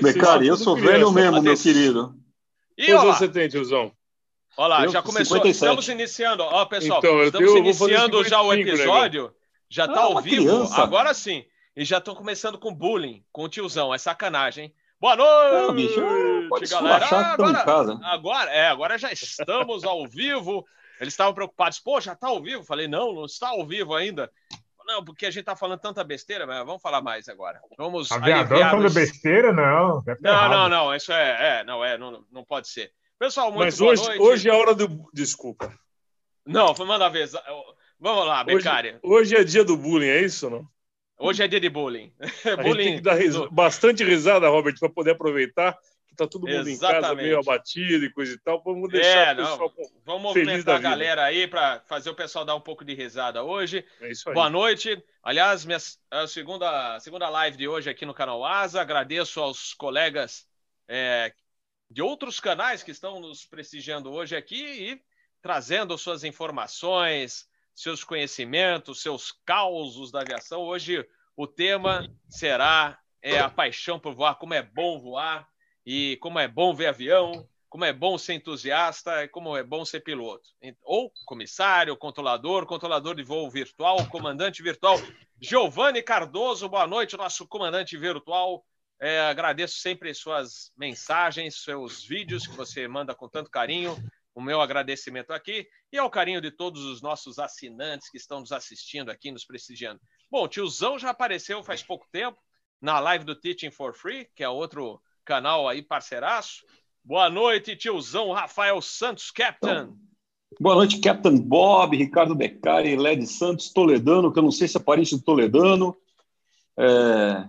Becari, eu sou velho mesmo, meu querido. E Quantos você tem, tiozão? Olha lá, eu, já começou. 57. Estamos iniciando. Ó, pessoal, então, estamos tenho, iniciando já o episódio. Né, já está ah, ao vivo. Criança. Agora sim. E já estão começando com bullying, com o tiozão. É sacanagem, hein? Boa noite, Não, bicho, pode galera. Ah, agora, casa. agora, é, agora já estamos ao vivo. Eles estavam preocupados. Pô, já está ao vivo? Falei, não, não está ao vivo ainda. Não, porque a gente está falando tanta besteira, mas vamos falar mais agora. Vamos Aviador falando besteira, não. Não, não, não, isso é, é, não é, não, não pode ser. Pessoal, muito mas hoje, noite. hoje é a hora do desculpa. Não, manda ver. Vamos lá, Becária. Hoje, hoje é dia do bullying, é isso, não? Hoje é dia de bullying. A bullying tem que dar ris... bastante risada, Robert, para poder aproveitar tá todo mundo Exatamente. em casa meio abatido e coisa e tal. Vamos deixar é, o pessoal não. Vamos movimentar a galera aí para fazer o pessoal dar um pouco de risada hoje. É isso aí. Boa noite. Aliás, minha a segunda, segunda live de hoje aqui no canal Asa. Agradeço aos colegas é, de outros canais que estão nos prestigiando hoje aqui e trazendo suas informações, seus conhecimentos, seus causos da aviação. Hoje o tema será é, a paixão por voar, como é bom voar e como é bom ver avião, como é bom ser entusiasta como é bom ser piloto. Ou comissário, controlador, controlador de voo virtual, comandante virtual. Giovanni Cardoso, boa noite, nosso comandante virtual. É, agradeço sempre suas mensagens, seus vídeos que você manda com tanto carinho o meu agradecimento aqui e ao carinho de todos os nossos assinantes que estão nos assistindo aqui, nos prestigiando. Bom, o tiozão já apareceu faz pouco tempo na live do Teaching for Free, que é outro canal aí parceiraço. Boa noite, tiozão Rafael Santos, Captain. Boa noite, Captain Bob, Ricardo Beccari, Led Santos, Toledano, que eu não sei se é parente do Toledano. É...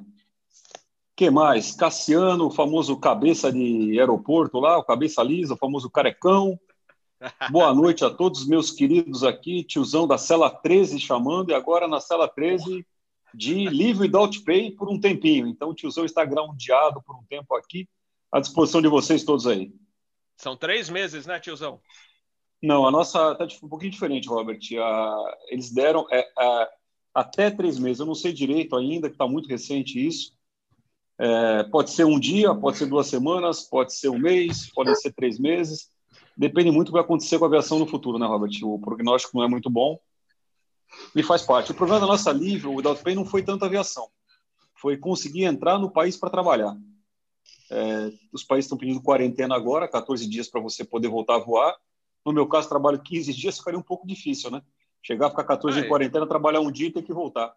que mais? Cassiano, o famoso cabeça de aeroporto lá, o cabeça lisa, o famoso carecão. Boa noite a todos meus queridos aqui, tiozão da cela 13 chamando, e agora na cela 13 de livre without pay por um tempinho. Então o tiozão está groundeado por um tempo aqui, à disposição de vocês todos aí. São três meses, né, tiozão? Não, a nossa está um pouquinho diferente, Robert. eles deram é, até três meses, eu não sei direito ainda, que está muito recente isso. É, pode ser um dia, pode ser duas semanas, pode ser um mês, pode ser três meses depende muito do que vai acontecer com a aviação no futuro, né, Robert? O prognóstico não é muito bom e faz parte. O problema da nossa livre, o Pay, não foi tanto aviação, foi conseguir entrar no país para trabalhar. É, os países estão pedindo quarentena agora, 14 dias para você poder voltar a voar. No meu caso, trabalho 15 dias, ficaria um pouco difícil, né? Chegar, ficar 14 ah, em quarentena, trabalhar um dia e ter que voltar.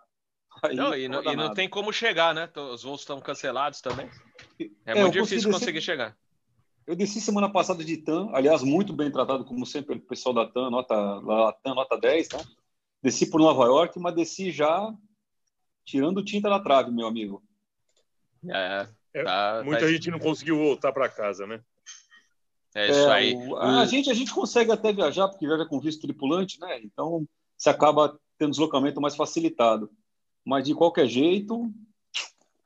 Aí, não, e, não, e não tem como chegar, né? Os voos estão cancelados também. É, é muito difícil conseguir chegar. Eu desci semana passada de TAM, aliás, muito bem tratado, como sempre, pelo pessoal da TAM, nota, lá, TAM, nota 10, tá? Desci por Nova York, mas desci já tirando tinta da trave, meu amigo. É, é tá, muita tá... gente não conseguiu voltar para casa, né? É isso é, aí. O, a, gente, a gente consegue até viajar, porque viaja com visto tripulante, né? Então, você acaba tendo deslocamento mais facilitado. Mas, de qualquer jeito,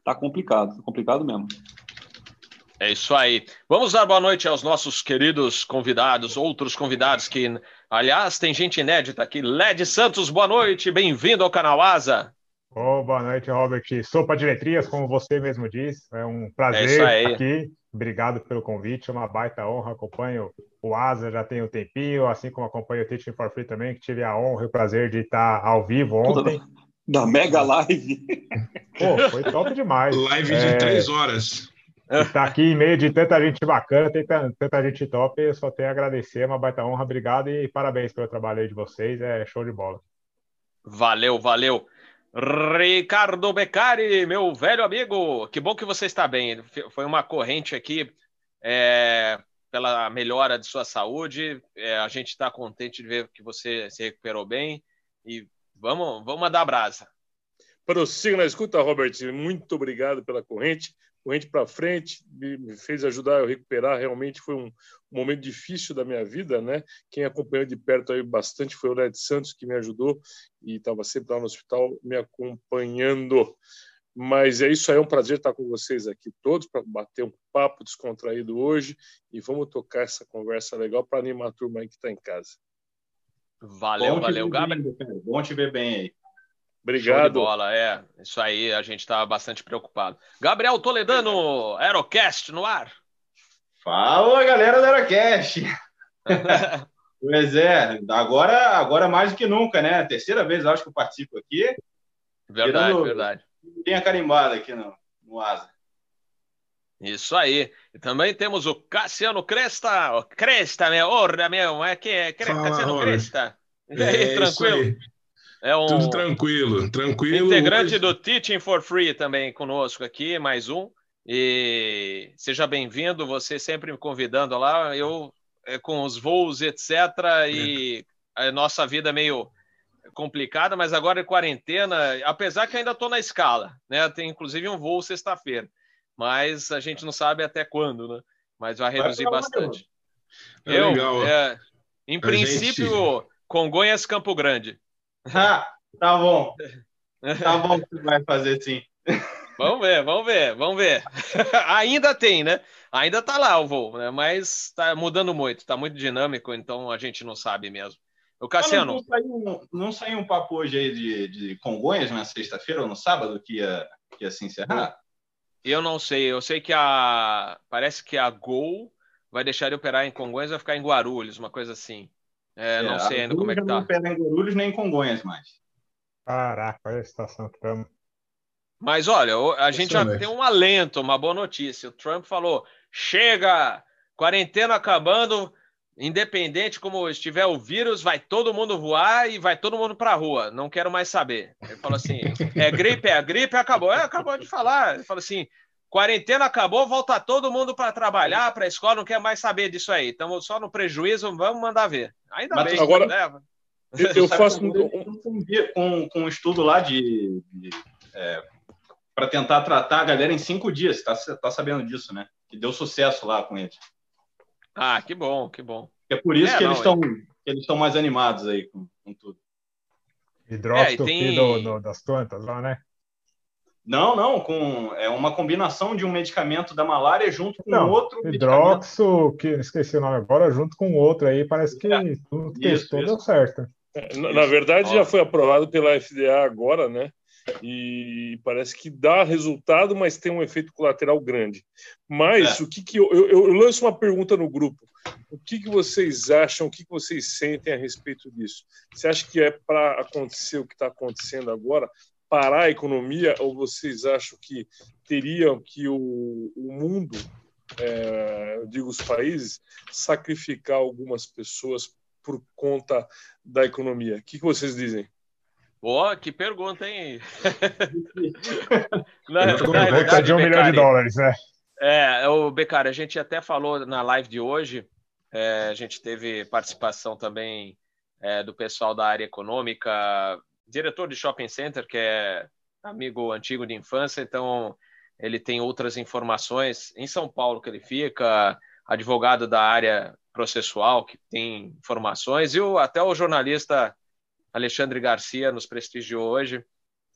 tá complicado, tá complicado mesmo. É isso aí. Vamos dar boa noite aos nossos queridos convidados, outros convidados que, aliás, tem gente inédita aqui. Led Santos, boa noite, bem-vindo ao canal Asa. Oh, boa noite, Robert. Sopa de letrinhas, como você mesmo disse. É um prazer é estar aqui. Obrigado pelo convite, é uma baita honra. Acompanho o Asa já tem um tempinho, assim como acompanho o Teaching for Free também, que tive a honra e o prazer de estar ao vivo ontem. Da mega live. Pô, foi top demais. Live de é... três horas. Está aqui em meio de tanta gente bacana, tanta, tanta gente top, eu só tenho a agradecer, é uma baita honra, obrigado e parabéns pelo trabalho aí de vocês, é show de bola. Valeu, valeu. Ricardo Beccari, meu velho amigo, que bom que você está bem. Foi uma corrente aqui é, pela melhora de sua saúde. É, a gente está contente de ver que você se recuperou bem e vamos, vamos mandar brasa. Prossiga na escuta, Robert. Muito obrigado pela corrente corrente para frente, me fez ajudar a recuperar. Realmente foi um, momento difícil da minha vida, né? Quem acompanhou de perto aí bastante foi o Led Santos, que me ajudou e estava sempre lá no hospital me acompanhando. Mas é isso aí, é um prazer estar com vocês aqui todos para bater um papo descontraído hoje e vamos tocar essa conversa legal para animar a turma aí que está em casa. Valeu, valeu, Gabriel. Bom te ver bem aí. Obrigado. Show de bola, é. Isso aí, a gente está bastante preocupado. Gabriel Toledano, Aerocast no ar. Fala, galera do Aerocast. pois é, agora, agora mais do que nunca, né? Terceira vez, acho que eu participo aqui. Verdade, Tirando, verdade. Tem a carimbada aqui no, no Asa. Isso aí. E também temos o Cassiano Cresta. Cresta, meu, orra, meu, é que é Cassiano Cresta. E aí, é tranquilo? É um Tudo tranquilo, tranquilo. Integrante hoje... do Teaching for Free também conosco aqui, mais um. E seja bem-vindo, você sempre me convidando lá. Eu, é, com os voos, etc. E é. a nossa vida meio complicada, mas agora em quarentena, apesar que ainda estou na escala, né? Tem inclusive um voo sexta-feira, mas a gente não sabe até quando, né? Mas vai reduzir bastante. É eu, legal. É, em a princípio, gente... Congonhas Campo Grande. Ah, tá bom. Tá bom que vai fazer sim. Vamos ver, vamos ver, vamos ver. Ainda tem, né? Ainda tá lá o voo, né? Mas tá mudando muito, tá muito dinâmico, então a gente não sabe mesmo. O Cassiano. Não, saiu, não saiu um papo hoje aí de, de Congonhas na sexta-feira ou no sábado que ia, que ia se encerrar? Eu não sei, eu sei que a. Parece que a Gol vai deixar de operar em Congonhas e vai ficar em Guarulhos, uma coisa assim. É, é, não sei ainda como é que tá. Não opera em Guarulhos nem em Congonhas mais. Caraca, olha a situação que estamos. Mas olha, a gente já tem um alento, uma boa notícia. O Trump falou: chega, quarentena acabando, independente como estiver o vírus, vai todo mundo voar e vai todo mundo para a rua. Não quero mais saber. Ele falou assim: é gripe, é gripe, acabou. É, acabou de falar. Ele falou assim: quarentena acabou, volta todo mundo para trabalhar, para a escola, não quer mais saber disso aí. Estamos só no prejuízo, vamos mandar ver. Ainda Mas bem. Agora, né? eu, eu faço um... Com, com um estudo lá de, de é, para tentar tratar a galera em cinco dias. Tá, tá sabendo disso, né? Que deu sucesso lá com eles. Ah, que bom, que bom. É por isso é, que, não, eles estão, é... eles estão mais animados aí com, com tudo. É, tem... do, do, das plantas lá, né? Não, não, com é uma combinação de um medicamento da malária junto com não, outro. Hidróxido, que esqueci o nome agora, junto com outro aí, parece que é, tudo testou isso. deu certo. É, na, na verdade, já foi aprovado pela FDA agora, né? e parece que dá resultado, mas tem um efeito colateral grande. Mas é. o que, que eu, eu, eu, lanço uma pergunta no grupo: o que, que vocês acham, o que, que vocês sentem a respeito disso? Você acha que é para acontecer o que está acontecendo agora, parar a economia, ou vocês acham que teriam que o, o mundo, é, eu digo os países, sacrificar algumas pessoas por conta da economia? O que, que vocês dizem? Boa, que pergunta, hein? na, na verdade, de um milhão de dólares, né? É, o Becari, a gente até falou na live de hoje, é, a gente teve participação também é, do pessoal da área econômica, diretor de shopping center, que é amigo antigo de infância, então ele tem outras informações em São Paulo que ele fica, advogado da área processual que tem informações, e o, até o jornalista Alexandre Garcia nos prestigiou hoje.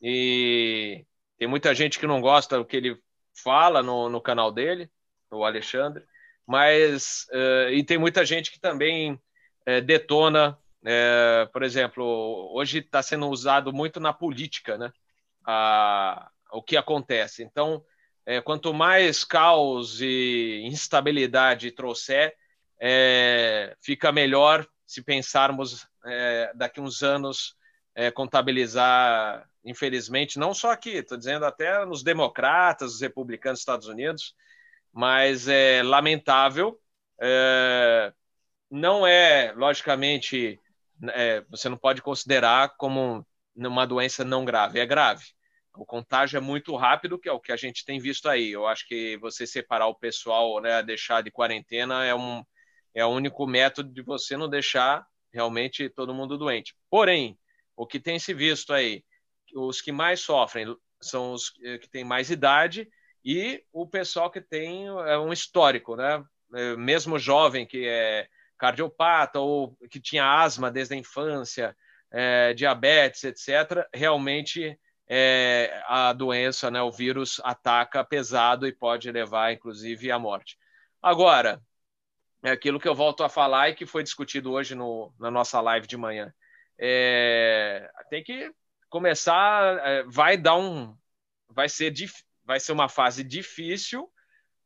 E tem muita gente que não gosta do que ele fala no, no canal dele, o Alexandre, mas uh, e tem muita gente que também uh, detona, uh, por exemplo, hoje está sendo usado muito na política, né? A, o que acontece. Então, quanto mais caos e instabilidade trouxer, fica melhor se pensarmos é, daqui uns anos é, contabilizar, infelizmente, não só aqui, estou dizendo até nos democratas, os republicanos dos Estados Unidos, mas é lamentável. É, não é, logicamente, é, você não pode considerar como uma doença não grave, é grave. O contágio é muito rápido, que é o que a gente tem visto aí. Eu acho que você separar o pessoal, né, deixar de quarentena é um, é o único método de você não deixar realmente todo mundo doente. Porém, o que tem se visto aí, os que mais sofrem são os eh, que têm mais idade e o pessoal que tem é, um histórico, né? É, mesmo jovem que é cardiopata ou que tinha asma desde a infância, é, diabetes, etc., realmente é, a doença, né, o vírus ataca pesado e pode levar, inclusive, à morte. Agora, é aquilo que eu volto a falar e que foi discutido hoje no, na nossa live de manhã. É, tem que começar, é, vai dar um, vai ser, vai ser uma fase difícil,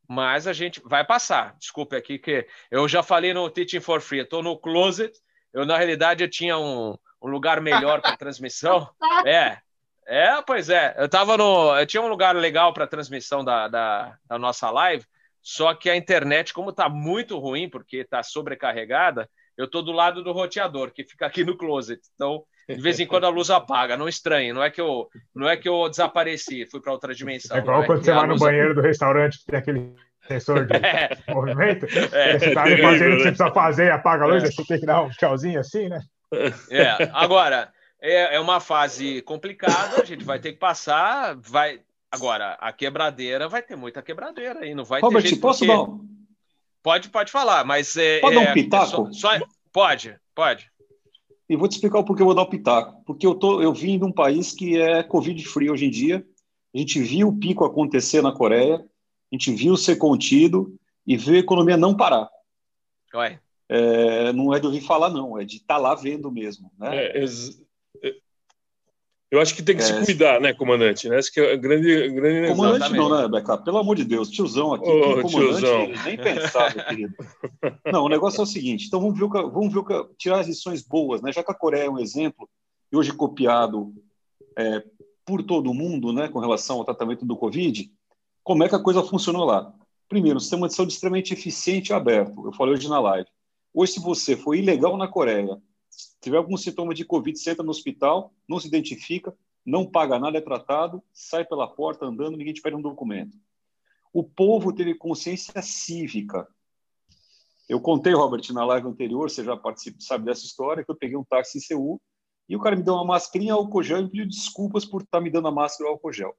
mas a gente vai passar. Desculpe aqui que eu já falei no Teaching for Free, eu estou no closet. Eu na realidade eu tinha um, um lugar melhor para transmissão. É, é, pois é. Eu tava no, eu tinha um lugar legal para transmissão da, da, da nossa live. Só que a internet, como está muito ruim, porque está sobrecarregada, eu estou do lado do roteador, que fica aqui no closet. Então, de vez em quando a luz apaga, não estranhe, não é que eu, não é que eu desapareci, fui para outra dimensão. É igual é quando você vai no banheiro do restaurante tem aquele sensor de é. movimento. É. Você está ali fazendo o que você precisa fazer, apaga a luz, é. você tem que dar um tchauzinho assim, né? É, agora, é, é uma fase complicada, a gente vai ter que passar, vai, Agora, a quebradeira vai ter muita quebradeira aí, não vai Robert, ter jeito posso porque... dar Pode, pode falar, mas... É, pode é, dar um pitaco? Só, só... Pode, pode. E vou te explicar o porquê eu vou dar o pitaco. Porque eu, tô, eu vim de um país que é Covid-free hoje em dia, a gente viu o pico acontecer na Coreia, a gente viu ser contido e viu a economia não parar. Ué. É, não é de ouvir falar, não, é de estar tá lá vendo mesmo. Né? É, eu acho que tem que é, se cuidar, né, comandante? Né? Esse que é grande, grande Comandante não, né, Beca? Pelo amor de Deus, tiozão aqui, oh, comandante, tiozão. nem pensar, meu querido. Não, o negócio é o seguinte, então vamos ver, o que, vamos ver o que, tirar as lições boas, né? Já que a Coreia é um exemplo, e hoje copiado é, por todo mundo, né, com relação ao tratamento do Covid, como é que a coisa funcionou lá? Primeiro, um sistema de saúde extremamente eficiente e aberto. Eu falei hoje na live. Hoje, se você for ilegal na Coreia, se tiver algum sintoma de Covid, você entra no hospital, não se identifica, não paga nada, é tratado, sai pela porta andando, ninguém te pede um documento. O povo teve consciência cívica. Eu contei, Robert, na live anterior, você já participa, sabe dessa história, que eu peguei um táxi em Seul e o cara me deu uma mascarinha álcool gel e pediu desculpas por estar me dando a máscara álcool gel.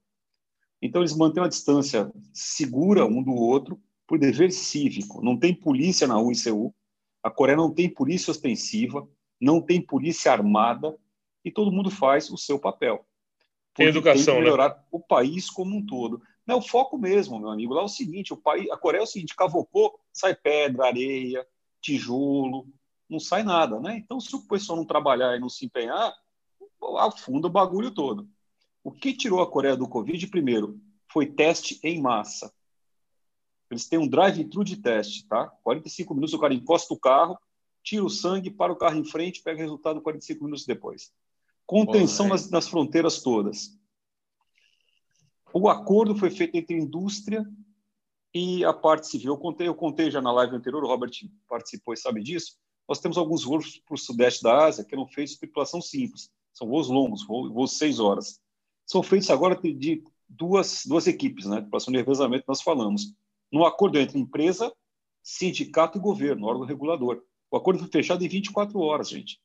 Então, eles mantêm uma distância segura um do outro por dever cívico. Não tem polícia na rua em Seul, a Coreia não tem polícia ostensiva, não tem polícia armada e todo mundo faz o seu papel. Tem educação, tem que né? melhorar né? o país como um todo. Não é o foco mesmo, meu amigo. Lá é o seguinte, o país, a Coreia é o seguinte, cavocou, sai pedra, areia, tijolo, não sai nada, né? Então, se o pessoal não trabalhar e não se empenhar, afunda o bagulho todo. O que tirou a Coreia do Covid, primeiro, foi teste em massa. Eles têm um drive-thru de teste, tá? 45 minutos, o cara encosta o carro, tira o sangue, para o carro em frente, pega o resultado 45 minutos depois. Contenção nas, nas fronteiras todas. O acordo foi feito entre a indústria e a parte civil. Eu contei, eu contei já na live anterior, o Robert participou e sabe disso. Nós temos alguns voos para o sudeste da Ásia que eram feitos de tripulação simples. São voos longos, voos seis horas. São feitos agora de duas, duas equipes, né? Tripulação de revezamento, nós falamos. No acordo entre empresa, sindicato e governo, órgão regulador. O acordo foi fechado em 24 horas, gente,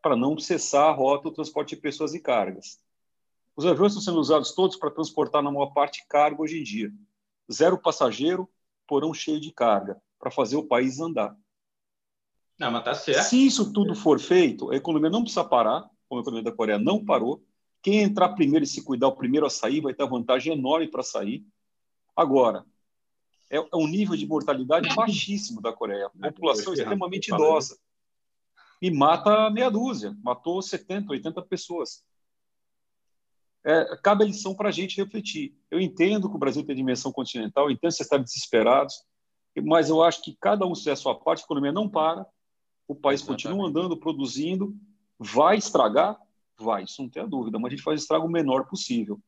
para não cessar a rota do transporte de pessoas e cargas. Os aviões estão sendo usados todos para transportar, na maior parte, carga hoje em dia. Zero passageiro, porão cheio de carga, para fazer o país andar. Não, mas tá certo. Se isso tudo for feito, a economia não precisa parar, como a economia da Coreia não parou. Quem entrar primeiro e se cuidar o primeiro a sair vai ter vantagem enorme para sair. Agora, é, é um nível de mortalidade baixíssimo da Coreia. A população extremamente idosa. E mata meia dúzia, matou 70, 80 pessoas. É, cabe a lição para a gente refletir. Eu entendo que o Brasil tem dimensão continental, entendo que vocês estão desesperados, mas eu acho que cada um fizer a sua parte, a economia não para, o país Exatamente. continua andando, produzindo, vai estragar? Vai, isso não tem a dúvida, mas a gente faz o estrago o menor possível.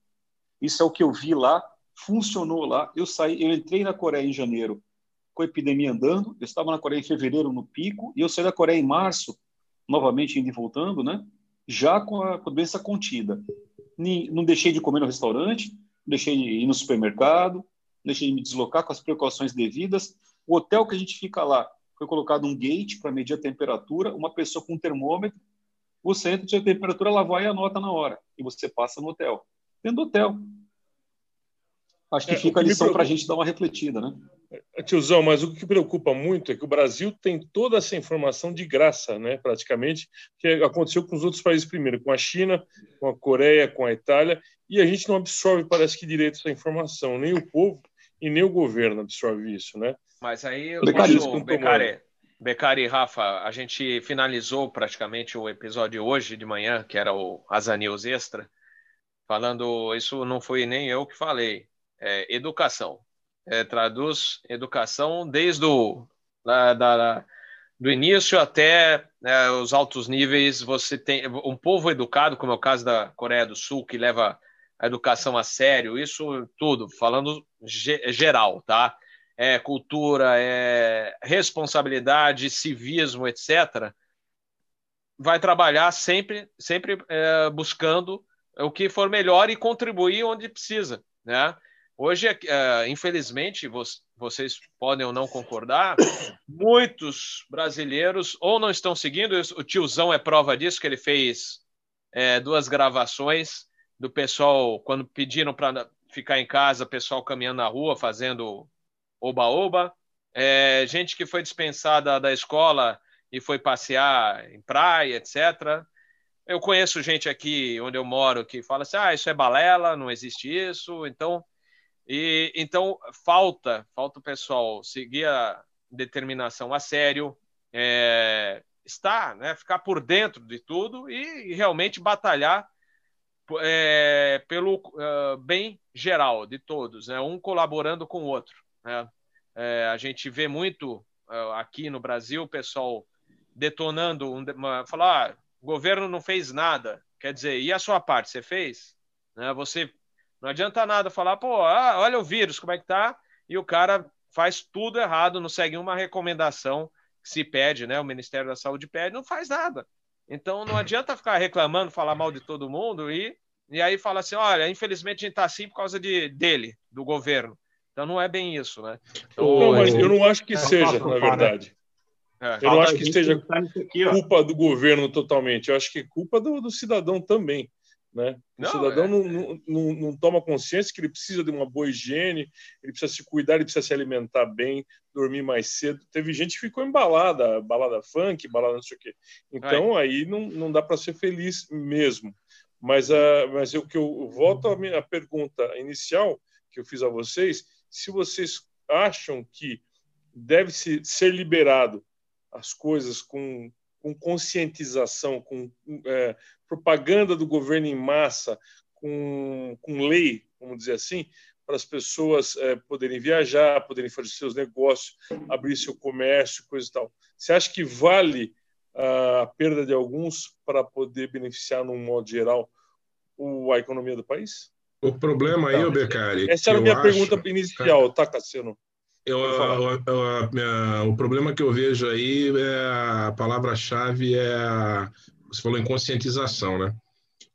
Isso é o que eu vi lá funcionou lá. Eu saí, eu entrei na Coreia em janeiro com a epidemia andando. Eu estava na Coreia em fevereiro no pico e eu saí da Coreia em março, novamente indo e voltando, né? Já com a, doença contida. Não deixei de comer no restaurante, não deixei de ir no supermercado, não deixei de me deslocar com as precauções devidas. O hotel que a gente fica lá foi colocado um gate para medir a temperatura, uma pessoa com um termômetro. Você entra, a temperatura, ela vai e anota na hora. E você passa no hotel. Dentro do hotel. Acho que é, fica a lição para a gente dar uma refletida, né? Tiozão, mas o que preocupa muito é que o Brasil tem toda essa informação de graça, né, praticamente, que aconteceu com os outros países primeiro, com a China, com a Coreia, com a Itália, e a gente não absorve, parece que direito essa informação, nem o povo e nem o governo absorve isso, né? Mas aí, Becari, Becari e Rafa, a gente finalizou praticamente o episódio hoje de manhã, que era o Asa News Extra, falando, isso não foi nem eu que falei, é educação. É, traduz educação desde o da, da, do início até né, os altos níveis. Você tem um povo educado, como é o caso da Coreia do Sul, que leva a educação a sério, isso tudo, falando geral, tá? É cultura, é responsabilidade, civismo, etc. Vai trabalhar sempre, sempre é, buscando o que for melhor e contribuir onde precisa, né? Hoje, uh, infelizmente, vocês podem ou não concordar, muitos brasileiros ou não estão seguindo, o tiozão é prova disso, que ele fez é, duas gravações do pessoal, quando pediram para ficar em casa, pessoal caminhando na rua, fazendo oba-oba, é, gente que foi dispensada da escola e foi passear em praia, etc. Eu conheço gente aqui onde eu moro que fala assim: ah, isso é balela, não existe isso. Então, e então falta, falta o pessoal seguir a determinação a sério, é, estar, né, ficar por dentro de tudo e, realmente batalhar é, pelo uh, bem geral de todos, né, um colaborando com o outro. Né. É, a gente vê muito uh, aqui no Brasil o pessoal detonando, um, uma, falar, ah, o governo não fez nada. Quer dizer, e a sua parte, você fez? Né? Você não adianta nada falar, pô, ah, olha o vírus, como é que tá? E o cara faz tudo errado, não segue uma recomendação que se pede, né? O Ministério da Saúde pede, não faz nada. Então não adianta ficar reclamando, falar mal de todo mundo e, e aí fala assim, olha, infelizmente a gente está assim por causa de, dele, do governo. Então não é bem isso, né? Então, não, mas eu não acho que é seja, na verdade. É. Eu não acho que seja culpa do governo totalmente. Eu acho que é culpa do, do cidadão também. Né? O não, cidadão é... não, não, não, toma consciência que ele precisa de uma boa higiene, ele precisa se cuidar, ele precisa se alimentar bem, dormir mais cedo. Teve gente que ficou embalada, balada funk, balada não sei o quê. Então Ai. aí não, não dá para ser feliz mesmo. Mas, a, mas o que eu volto à minha pergunta inicial que eu fiz a vocês, se vocês acham que deve -se ser liberado as coisas com, com conscientização, com é, propaganda do governo em massa, com, com lei, vamos dizer assim, para as pessoas é, poderem viajar, poderem fazer seus negócios, abrir seu comércio, coisa e tal. Você acha que vale a perda de alguns para poder beneficiar, num modo geral, o, a economia do país? O problema aí, então, Becari. Essa era a minha acho... pergunta inicial, tá, Cassiano? Eu, o problema que eu vejo aí é a palavra-chave é a, você falou em conscientização, né?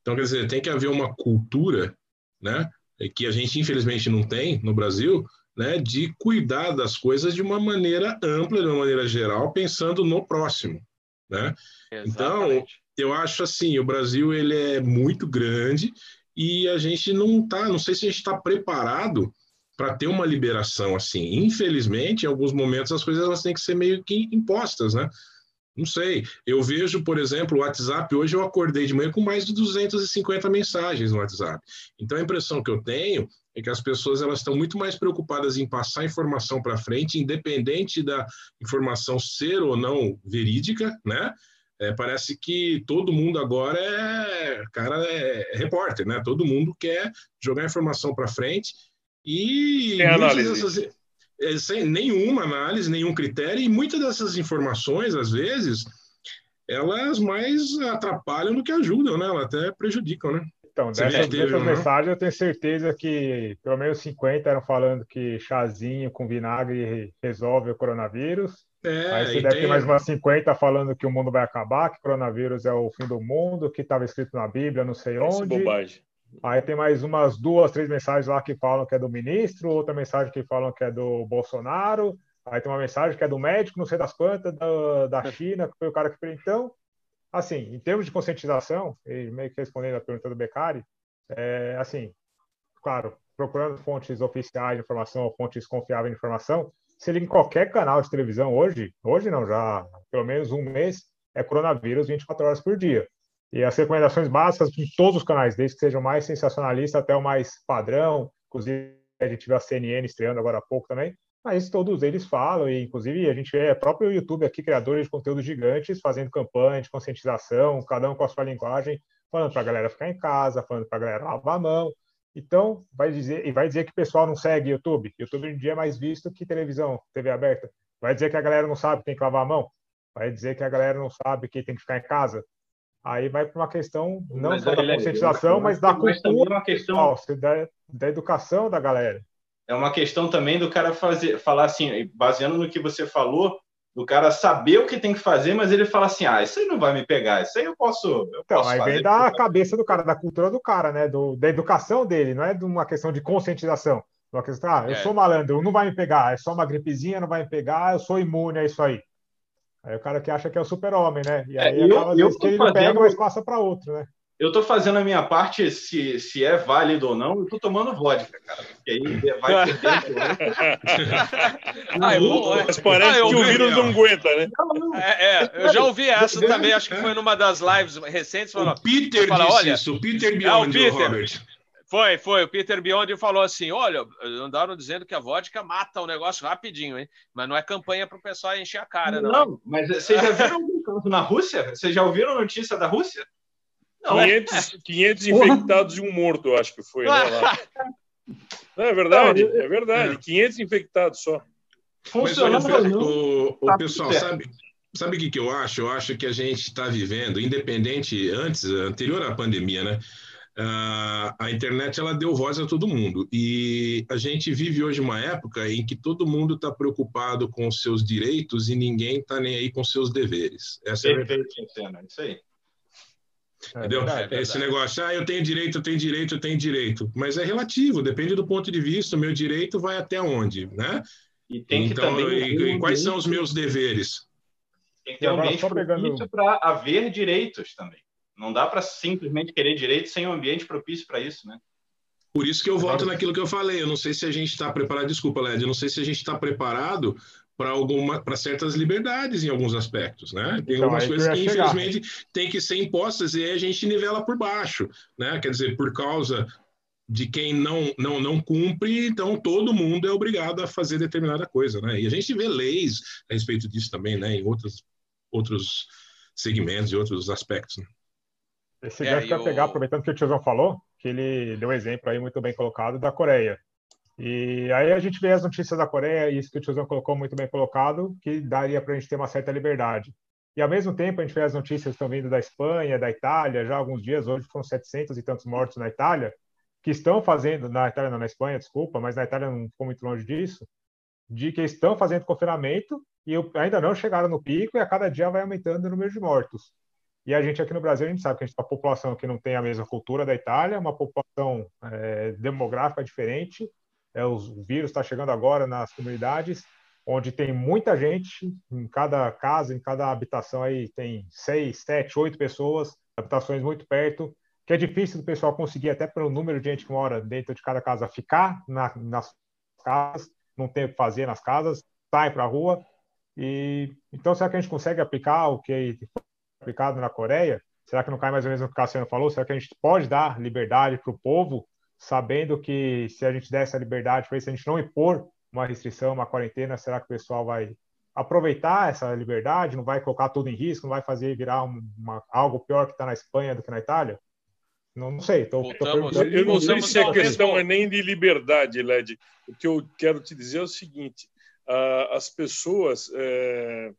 Então, quer dizer, tem que haver uma cultura, né? Que a gente infelizmente não tem no Brasil, né? De cuidar das coisas de uma maneira ampla, de uma maneira geral, pensando no próximo, né? Então, Exatamente. Então, eu acho assim, o Brasil ele é muito grande e a gente não tá, não sei se a gente está preparado para ter uma liberação assim. Infelizmente, em alguns momentos as coisas elas têm que ser meio que impostas, né? Não sei. Eu vejo, por exemplo, o WhatsApp. Hoje eu acordei de manhã com mais de 250 mensagens no WhatsApp. Então a impressão que eu tenho é que as pessoas elas estão muito mais preocupadas em passar informação para frente, independente da informação ser ou não verídica, né? É, parece que todo mundo agora é cara é, é repórter, né? Todo mundo quer jogar informação para frente e Tem análise. Dessas, é, sem nenhuma análise, nenhum critério, e muitas dessas informações, às vezes, elas mais atrapalham do que ajudam, né? Elas até prejudicam, né? Então, dessas, dessas mensagens eu tenho certeza que pelo menos 50 eram falando que chazinho com vinagre resolve o coronavírus. É, Aí você deve tem... ter mais umas 50 falando que o mundo vai acabar, que o coronavírus é o fim do mundo, que estava escrito na Bíblia, não sei onde. Essa bobagem. Aí tem mais umas duas, três mensagens lá que falam que é do ministro, outra mensagem que falam que é do Bolsonaro. Aí tem uma mensagem que é do médico, não sei das quantas, da, da China, que foi o cara que. Então, assim, em termos de conscientização, e meio que respondendo a pergunta do Beccari, é, assim, claro, procurando fontes oficiais de informação ou fontes confiáveis de informação, se liga em qualquer canal de televisão hoje, hoje não, já pelo menos um mês, é coronavírus 24 horas por dia. E as recomendações básicas de todos os canais, desde que sejam mais sensacionalistas até o mais padrão, inclusive a gente viu a CNN estreando agora há pouco também. Mas todos eles falam, e inclusive a gente vê próprio YouTube aqui, criadores de conteúdo gigantes, fazendo campanha de conscientização, cada um com a sua linguagem, falando para a galera ficar em casa, falando para a galera lavar a mão. Então, vai dizer, e vai dizer que o pessoal não segue YouTube. YouTube hoje em dia é mais visto que televisão, TV aberta. Vai dizer que a galera não sabe que tem que lavar a mão. Vai dizer que a galera não sabe que tem que ficar em casa. Aí vai para uma questão não mas só da conscientização, mas da cultura, uma questão... da, da educação da galera. É uma questão também do cara fazer, falar assim, baseando no que você falou, do cara saber o que tem que fazer, mas ele fala assim: ah, isso aí não vai me pegar, isso aí eu posso. Eu então, posso aí vem da cabeça do cara, da cultura do cara, né? Do, da educação dele, não é de uma questão de conscientização. Uma questão, ah, eu é. sou malandro, não vai me pegar, é só uma gripezinha, não vai me pegar, eu sou imune, é isso aí. Aí o cara que acha que é o super-homem, né? E aí é, eu, acaba, eu que ele fazendo... pega, mas passa para outro, né? Eu tô fazendo a minha parte, se, se é válido ou não, eu tô tomando vodka, cara. Porque aí vai perdendo. Né? ah, é bom, é. Mas parece ah, que o vírus não aguenta, né? É, é, eu já ouvi essa também, acho que foi numa das lives recentes. Falou, o Peter fala, disse olha, isso, o Peter Beyond, é, o Peter. Foi, foi. O Peter Beyond falou assim: olha, andaram dizendo que a vodka mata o negócio rapidinho, hein? Mas não é campanha para o pessoal encher a cara, não. Não, mas vocês já viram algum caso na Rússia? Vocês já ouviram notícia da Rússia? Não, 500, é. 500 infectados e um morto, eu acho que foi. Né, lá. Não, é verdade, é verdade. 500 infectados só. Funcionando. Mas, o, o, o pessoal, sabe, sabe o que, que eu acho? Eu acho que a gente está vivendo, independente, antes, anterior à pandemia, né? Uh, a internet ela deu voz a todo mundo e a gente vive hoje uma época em que todo mundo está preocupado com os seus direitos e ninguém está nem aí com seus deveres. Essa Perfeito, é a isso aí. É Entendeu? É Esse negócio, ah, eu tenho direito, eu tenho direito, eu tenho direito. Mas é relativo, depende do ponto de vista. O meu direito vai até onde, né? E tem então, que também e, e quais são os meus deveres? Tem que ter um propício para haver direitos também. Não dá para simplesmente querer direito sem um ambiente propício para isso, né? Por isso que eu volto naquilo que eu falei. Eu não sei se a gente está preparado. Desculpa, Led. Eu não sei se a gente está preparado para alguma para certas liberdades em alguns aspectos, né? Tem então, algumas coisas que infelizmente têm que ser impostas e aí a gente nivela por baixo, né? Quer dizer, por causa de quem não não não cumpre, então todo mundo é obrigado a fazer determinada coisa, né? E a gente vê leis a respeito disso também, né? Em outros outros segmentos e outros aspectos. Né? Esse é, gancho eu... pegar, aproveitando que o Tiozão falou, que ele deu um exemplo aí muito bem colocado da Coreia. E aí a gente vê as notícias da Coreia, e isso que o Tiozão colocou muito bem colocado, que daria para a gente ter uma certa liberdade. E ao mesmo tempo a gente vê as notícias que estão vindo da Espanha, da Itália, já há alguns dias, hoje foram 700 e tantos mortos na Itália, que estão fazendo, na Itália não, na Espanha, desculpa, mas na Itália não ficou muito longe disso, de que estão fazendo confinamento e ainda não chegaram no pico e a cada dia vai aumentando o número de mortos. E a gente aqui no Brasil, a gente sabe que a gente tem uma população que não tem a mesma cultura da Itália, uma população é, demográfica diferente, é, o vírus está chegando agora nas comunidades, onde tem muita gente, em cada casa, em cada habitação aí tem seis, sete, oito pessoas, habitações muito perto, que é difícil do pessoal conseguir, até pelo número de gente que mora dentro de cada casa, ficar na, nas casas, não tem o que fazer nas casas, sai para a rua. E então, será que a gente consegue aplicar o que aplicado na Coreia? Será que não cai mais ou menos no que o Cassiano falou? Será que a gente pode dar liberdade para o povo sabendo que se a gente der essa liberdade para isso, a gente não impor uma restrição, uma quarentena, será que o pessoal vai aproveitar essa liberdade, não vai colocar tudo em risco, não vai fazer virar uma, algo pior que está na Espanha do que na Itália? Não, não sei. Tô, Voltamos, tô eu não sei se a questão é nem de liberdade, Led. O que eu quero te dizer é o seguinte: uh, as pessoas é,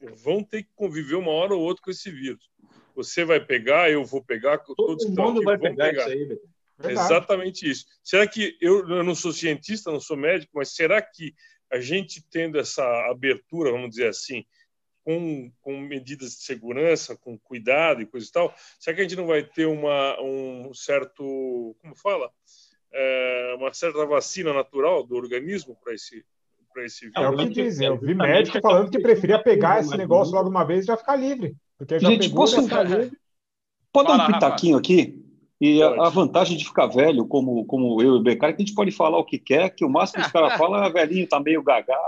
vão ter que conviver uma hora ou outra com esse vírus. Você vai pegar, eu vou pegar, Todo todos mundo vai pegar, pegar, isso aí. Exatamente isso. Será que eu, eu não sou cientista, não sou médico, mas será que a gente tendo essa abertura, vamos dizer assim, com, com, medidas de segurança, com cuidado e coisa e tal, será que a gente não vai ter uma, um certo, como fala, é, uma certa vacina natural do organismo para esse para esse vírus? É o que dizem. Eu vi médico falando que preferia pegar esse negócio logo uma vez e já ficar livre. Porque já gente, pegou, posso... já livre. Pode dar um pitaquinho aqui? E a, a, vantagem de ficar velho, como, como eu e o Becari, é que a gente pode falar o que quer, que o máximo que os caras falam é velhinho, tá meio gagá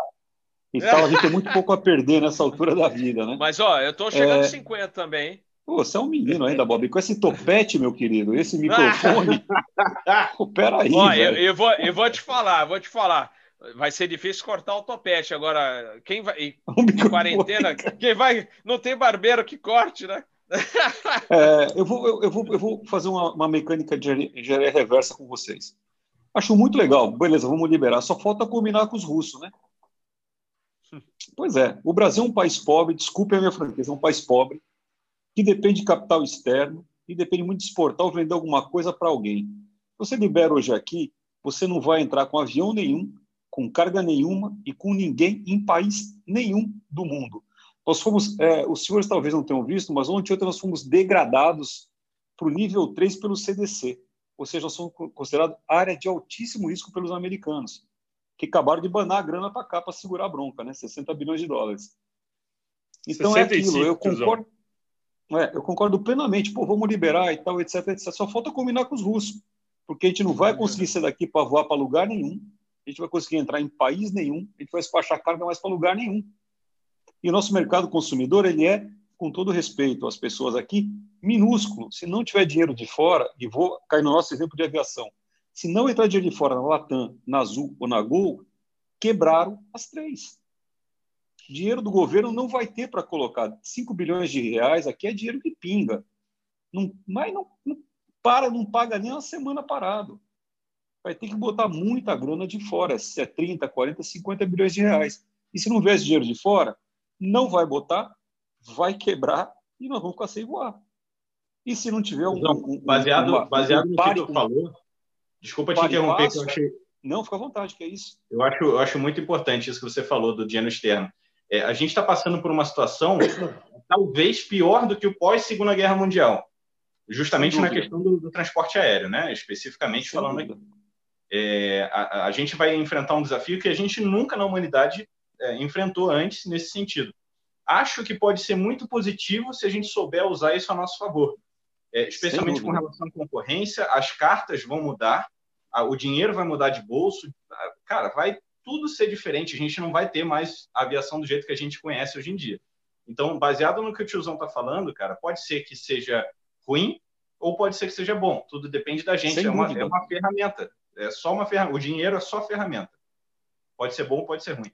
e tal. A gente tem muito pouco a perder nessa altura da vida, né? Mas, ó, eu tô chegando é... 50 também, hein? Pô, você é um menino ainda, Bob. Com esse topete, meu querido, esse microfone. Pô, peraí. Ó, eu, eu, vou, eu vou te falar, vou te falar. Vai ser difícil cortar o topete. Agora, quem vai. Em quarentena, quem vai. Não tem barbeiro que corte, né? É, eu, vou, eu, eu, vou, eu vou fazer uma, uma mecânica de engenharia reversa com vocês. Acho muito legal. Beleza, vamos liberar. Só falta combinar com os russos, né? Pois é. O Brasil é um país pobre, desculpe a minha franqueza, é um país pobre, que depende de capital externo e depende muito de exportar ou vender alguma coisa para alguém. Você libera hoje aqui, você não vai entrar com avião nenhum, com carga nenhuma e com ninguém em país nenhum do mundo. Nós fomos, é, os senhores talvez não tenham visto, mas ontem ontem nós fomos degradados para o nível 3 pelo CDC, ou seja, nós somos considerados área de altíssimo risco pelos americanos, que acabaram de banar a grana para cá para segurar a bronca, né? 60 bilhões de dólares. Então 65, é aquilo, eu concordo, é, eu concordo plenamente, pô, vamos liberar e tal, etc, etc. Só falta combinar com os russos, porque a gente não vai conseguir ser daqui para voar para lugar nenhum, a gente vai conseguir entrar em país nenhum, a gente vai despachar carga mais para lugar nenhum. E o nosso mercado consumidor, ele é, com todo respeito às pessoas aqui, minúsculo. Se não tiver dinheiro de fora, e vou cair no nosso exemplo de aviação, se não entrar dinheiro de fora na Latam, na Azul ou na Gol, quebraram as três. Dinheiro do governo não vai ter para colocar 5 bilhões de reais, aqui é dinheiro que pinga. Não, mas não, não para, não paga nem uma semana parado. Vai ter que botar muita grana de fora, se é 30, 40, 50 bilhões de reais. E se não vier esse dinheiro de fora, não vai botar, vai quebrar e nós vamos ficar sem voar. E se não tiver um. um baseado uma, baseado um no que tu falou, desculpa te interromper, passo, que eu achei. Não, fica à vontade, que é isso. Eu acho, eu acho muito importante isso que você falou do dinheiro externo. É, a gente está passando por uma situação talvez pior do que o pós-Segunda Guerra Mundial, justamente na questão do, do, transporte aéreo, né? especificamente Sem falando aqui. É, a, a, gente vai enfrentar um desafio que a gente nunca na humanidade é, enfrentou antes nesse sentido. Acho que pode ser muito positivo se a gente souber usar isso a nosso favor, é, especialmente com relação à concorrência. As cartas vão mudar, a, o dinheiro vai mudar de bolso, a, cara, vai tudo ser diferente. A gente não vai ter mais aviação do jeito que a gente conhece hoje em dia. Então, baseado no que o tiozão está falando, cara, pode ser que seja ruim ou pode ser que seja bom. Tudo depende da gente. É uma, é uma, ferramenta. É só uma ferramenta. O dinheiro é só ferramenta. Pode ser bom, pode ser ruim.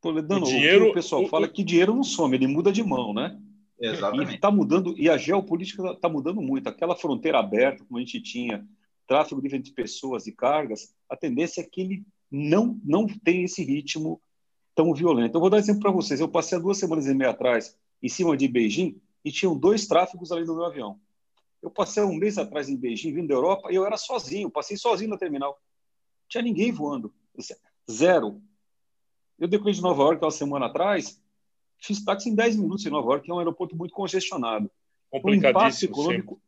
Toledano, o, dinheiro, o, o pessoal o, fala que dinheiro não some, ele muda de mão, né? Exatamente. está mudando, e a geopolítica está mudando muito. Aquela fronteira aberta, como a gente tinha, tráfego livre de pessoas e cargas, a tendência é que ele não, não tem esse ritmo tão violento. Eu vou dar exemplo para vocês. Eu passei há duas semanas e meia atrás em cima de Beijing e tinham dois tráfegos ali no meu avião. Eu passei um mês atrás em Beijing, vindo da Europa, e eu era sozinho, passei sozinho na terminal. Não tinha ninguém voando. Zero. Eu decolei de Nova York uma semana atrás, fiz táxi em 10 minutos em Nova York, que é um aeroporto muito congestionado. O impacto econômico,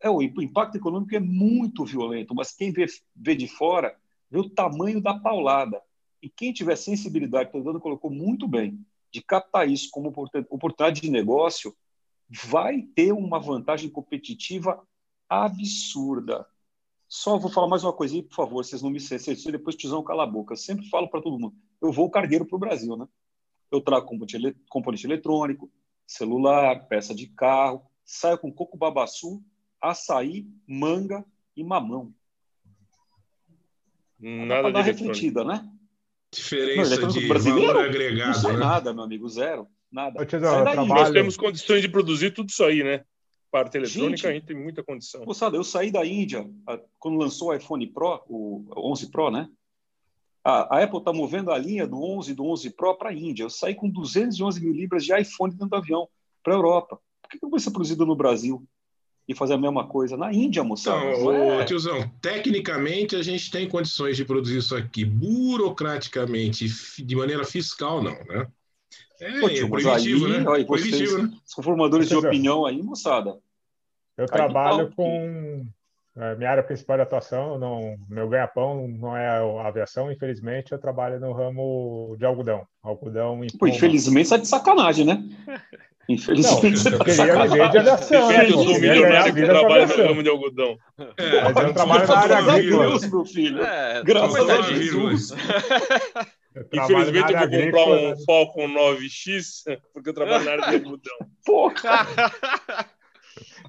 é, o impacto econômico é muito violento, mas quem vê, vê de fora vê o tamanho da paulada. E quem tiver sensibilidade, o Dano colocou muito bem, de captar isso como oportunidade de negócio, vai ter uma vantagem competitiva absurda. Só vou falar mais uma coisinha, por favor, vocês não me esqueçam, depois precisam calar a boca. Eu sempre falo para todo mundo, eu vou cargueiro para o Brasil, né? Eu trago componente eletrônico, celular, peça de carro, saio com coco babaçu, açaí, manga e mamão. Nada de refletida, né? Diferença não, de valor agregado. Não sai né? nada, meu amigo, zero. Nada. Eu trabalho... Nós temos condições de produzir tudo isso aí, né? parte eletrônica, gente, a gente tem muita condição. Moçada, eu saí da Índia quando lançou o iPhone Pro, o 11 Pro, né? A, a Apple está movendo a linha do 11 e do 11 Pro para a Índia. Eu saí com 211 mil libras de iPhone dentro do avião para a Europa. Por que não vai ser produzido no Brasil? E fazer a mesma coisa na Índia, moçada. Não, é... tiozão, tecnicamente a gente tem condições de produzir isso aqui. Burocraticamente, de maneira fiscal, não, né? É, Pô, tio, é aí, né? Aí, vocês né? são formadores de opinião aí, moçada. Eu trabalho com é, minha área principal de atuação, não, meu ganha-pão não é a aviação, infelizmente, eu trabalho no ramo de algodão. Algodão em Pô, infelizmente, você é de sacanagem, né? Infelizmente, não, eu queria viver de aviação. Né? Eu sou milionário que trabalha no ramo de algodão. É, mas eu trabalho na área agrícola. Deus, meu filho. É, Graças a Jesus. Infelizmente, eu vou comprar um? Falcon 9X, porque eu trabalho na área de algodão. Porra!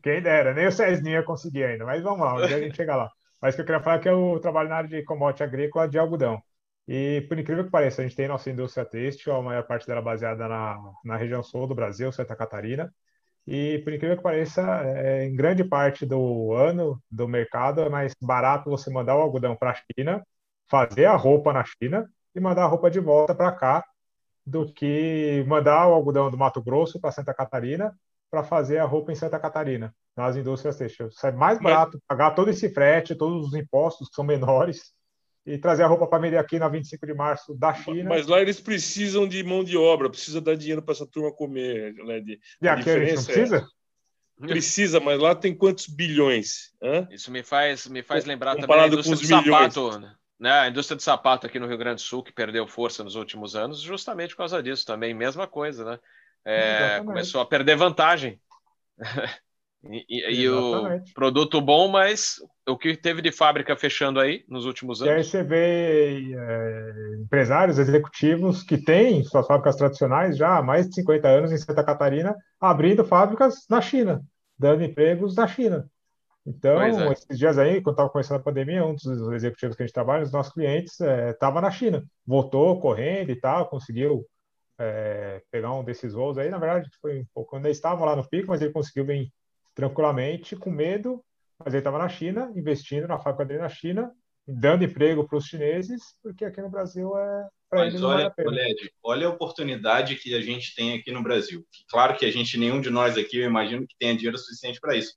Quem dera, nem o Cezinha conseguir ainda, mas vamos lá, um dia a gente chega lá. Mas o que eu queria falar é que eu trabalho na área de commodity agrícola de algodão. E, por incrível que pareça, a gente tem nossa indústria têxtil, a maior parte dela baseada na, na região sul do Brasil, Santa Catarina. E, por incrível que pareça, é, em grande parte do ano, do mercado, é mais barato você mandar o algodão para a China, fazer a roupa na China e mandar a roupa de volta para cá, do que mandar o algodão do Mato Grosso para Santa Catarina para fazer a roupa em Santa Catarina, nas indústrias têxteis. É mais barato pagar todo esse frete, todos os impostos que são menores, e trazer a roupa para vender aqui na 25 de março da China. Mas lá eles precisam de mão de obra, precisa dar dinheiro para essa turma comer, né? De, e aqui a gente não precisa? É, precisa, mas lá tem quantos bilhões? Hã? Isso me faz, me faz lembrar Comparado também a indústria de sapato, né? A indústria de sapato aqui no Rio Grande do Sul, que perdeu força nos últimos anos, justamente por causa disso também, mesma coisa, né? É, começou a perder vantagem. E, e, o produto bom, mas o que teve de fábrica fechando aí nos últimos anos? E aí você vê é, empresários, executivos que têm suas fábricas tradicionais já há mais de 50 anos em Santa Catarina, abrindo fábricas na China, dando empregos na China. Então, é. esses dias aí, quando estava começando a pandemia, um dos executivos que a gente trabalha, os nossos clientes, estava é, na China. Voltou correndo e tal, conseguiu é, pegar um desses voos aí. Na verdade, foi um pouco quando eles estavam lá no pico, mas ele conseguiu vir tranquilamente, com medo, mas ele estava na China, investindo na fábrica dele na China, dando emprego para os chineses, porque aqui no Brasil é. Mas olha, Led, olha a oportunidade que a gente tem aqui no Brasil. Claro que a gente, nenhum de nós aqui, eu imagino que tenha dinheiro suficiente para isso.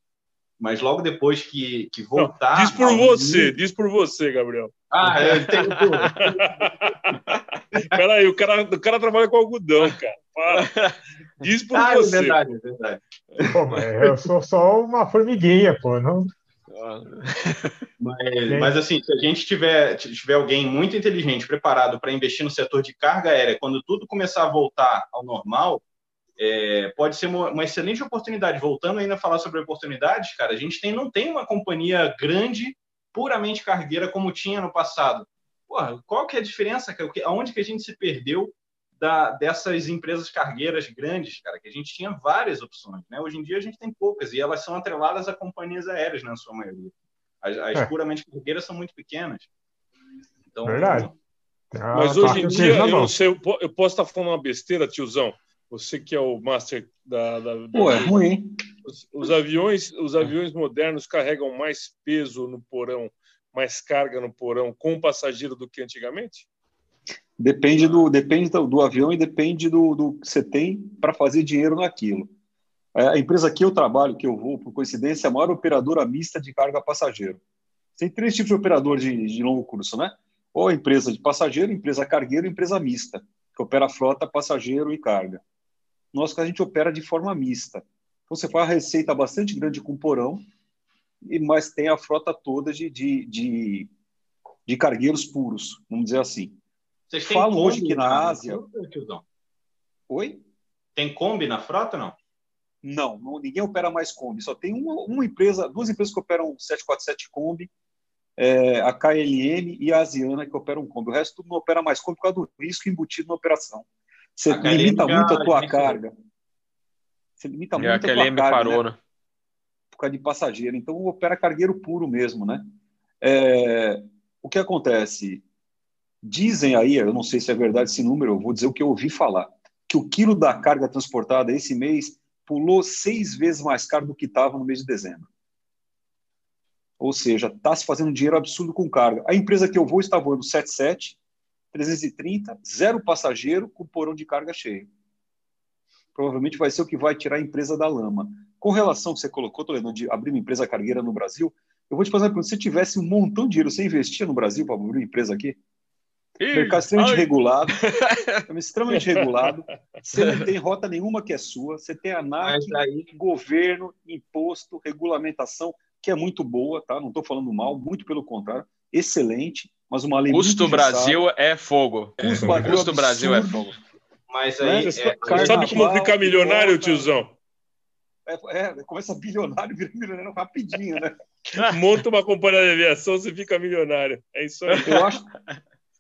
Mas logo depois que, que voltar. Não, diz por você, diz por você, Gabriel. Ah, eu tenho Peraí, o cara, o cara trabalha com algodão, cara. Para. Diz por ah, é você. É verdade, é verdade. Pô, mas eu sou só uma formiguinha, pô. Não... Mas, mas, assim, se a gente tiver, tiver alguém muito inteligente, preparado para investir no setor de carga aérea, quando tudo começar a voltar ao normal, é, pode ser uma, uma, excelente oportunidade. Voltando ainda a falar sobre oportunidades, cara, a gente tem, não tem uma companhia grande, puramente cargueira, como tinha no passado. Porra, qual que é a diferença? Aonde que a gente se perdeu da, dessas empresas cargueiras grandes, cara, que a gente tinha várias opções, né? Hoje em dia a gente tem poucas e elas são atreladas a companhias aéreas, na sua maioria. As, as é. puramente cargueiras são muito pequenas. Então, Verdade. Mas hoje em dia, eu, não sei, eu posso estar falando uma besteira, tiozão. Você que é o master da. da, da... Pô, é ruim. Os, os, aviões, os aviões modernos carregam mais peso no porão, mais carga no porão com o passageiro do que antigamente? Depende do, depende do, do avião e depende do, do que você tem para fazer dinheiro naquilo. É, a empresa que eu trabalho, que eu vou, por coincidência, é a maior operadora mista de carga passageiro. Tem três tipos de operador de, de longo curso, né? Ou empresa de passageiro, empresa cargueiro empresa mista, que opera frota, passageiro e carga. Nós que a gente opera de forma mista. Então, você faz a receita bastante grande com porão, mas tem a frota toda de, de, de, de cargueiros puros, vamos dizer assim. Vocês têm Falam hoje que na Ásia. Oi? Tem Kombi na frota não? Não, não, ninguém opera mais Kombi. Só tem uma, uma, empresa, duas empresas que operam 747 Kombi, é, a KLM e a Asiana que operam Kombi. O resto tudo não opera mais Kombi por causa do risco embutido na operação. Você limita muito a tua carga. Você limita e muito a, tua carga. Parou, né? né? Por causa de passageiro. Então opera cargueiro puro mesmo, né? É, o que acontece? Dizem aí, eu não sei se é verdade esse número, eu vou dizer o que eu ouvi falar, que o quilo da carga transportada esse mês pulou seis vezes mais caro do que estava no mês de dezembro. Ou seja, está se fazendo dinheiro absurdo com carga. A empresa que eu vou está voando 77, 330, zero passageiro com porão de carga cheio. Provavelmente vai ser o que vai tirar a empresa da lama. Com relação ao que você colocou, Toledo, de abrir uma empresa cargueira no Brasil, eu vou te fazer uma pergunta. Se tivesse um montão de dinheiro, você investia no Brasil para abrir uma empresa aqui? Mercado extremamente ai. regulado, extremamente regulado. Você não tem rota nenhuma que é sua. Você tem ANAC, aí... governo, imposto, regulamentação, que é muito boa, tá? Não estou falando mal, muito pelo contrário, excelente, mas uma lei Custo Brasil é fogo. Custo, é. Custo Brasil é fogo. Mas aí. Né? É, sabe como ficar milionário, tiozão? É, é, começa bilionário, vira milionário rapidinho, né? Monta uma companhia de aviação, você fica milionário. É isso aí. Eu acho,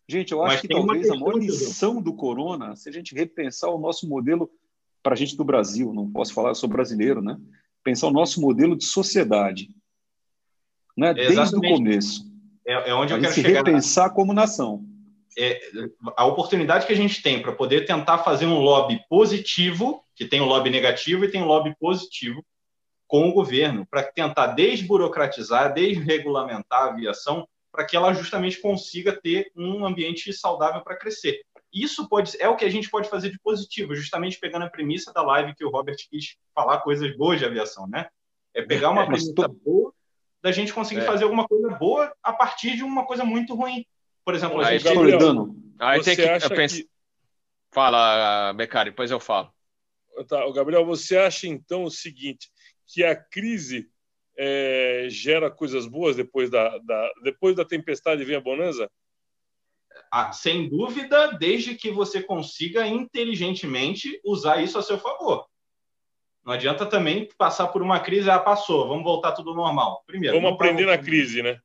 Gente, eu acho Mas que talvez a maior lição do corona se a gente repensar o nosso modelo para a gente do Brasil, não posso falar, eu sou brasileiro, né? Pensar o nosso modelo de sociedade, né? Desde o começo. É, é onde eu quero se chegar. repensar como nação. é, a oportunidade que a gente tem para poder tentar fazer um lobby positivo, que tem um lobby negativo e tem um lobby positivo com o governo, para tentar desburocratizar, desregulamentar a aviação, para que ela justamente consiga ter um ambiente saudável para crescer. Isso pode é o que a gente pode fazer de positivo, justamente pegando a premissa da live que o Robert quis falar coisas boas de aviação, né? É pegar uma premissa boa da gente conseguir é. fazer alguma coisa boa a partir de uma coisa muito ruim. Por exemplo, a gente Gabriel, aí tem que, acha penso... que... Fala, Becari, depois eu falo. Tá, Gabriel, você acha então o seguinte, que a crise é, gera coisas boas depois da, da, depois da tempestade vem a bonança? Ah, sem dúvida, desde que você consiga inteligentemente usar isso a seu favor. Não adianta também passar por uma crise, ah, passou, vamos voltar tudo normal. Primeiro, vamos aprender na crise, né?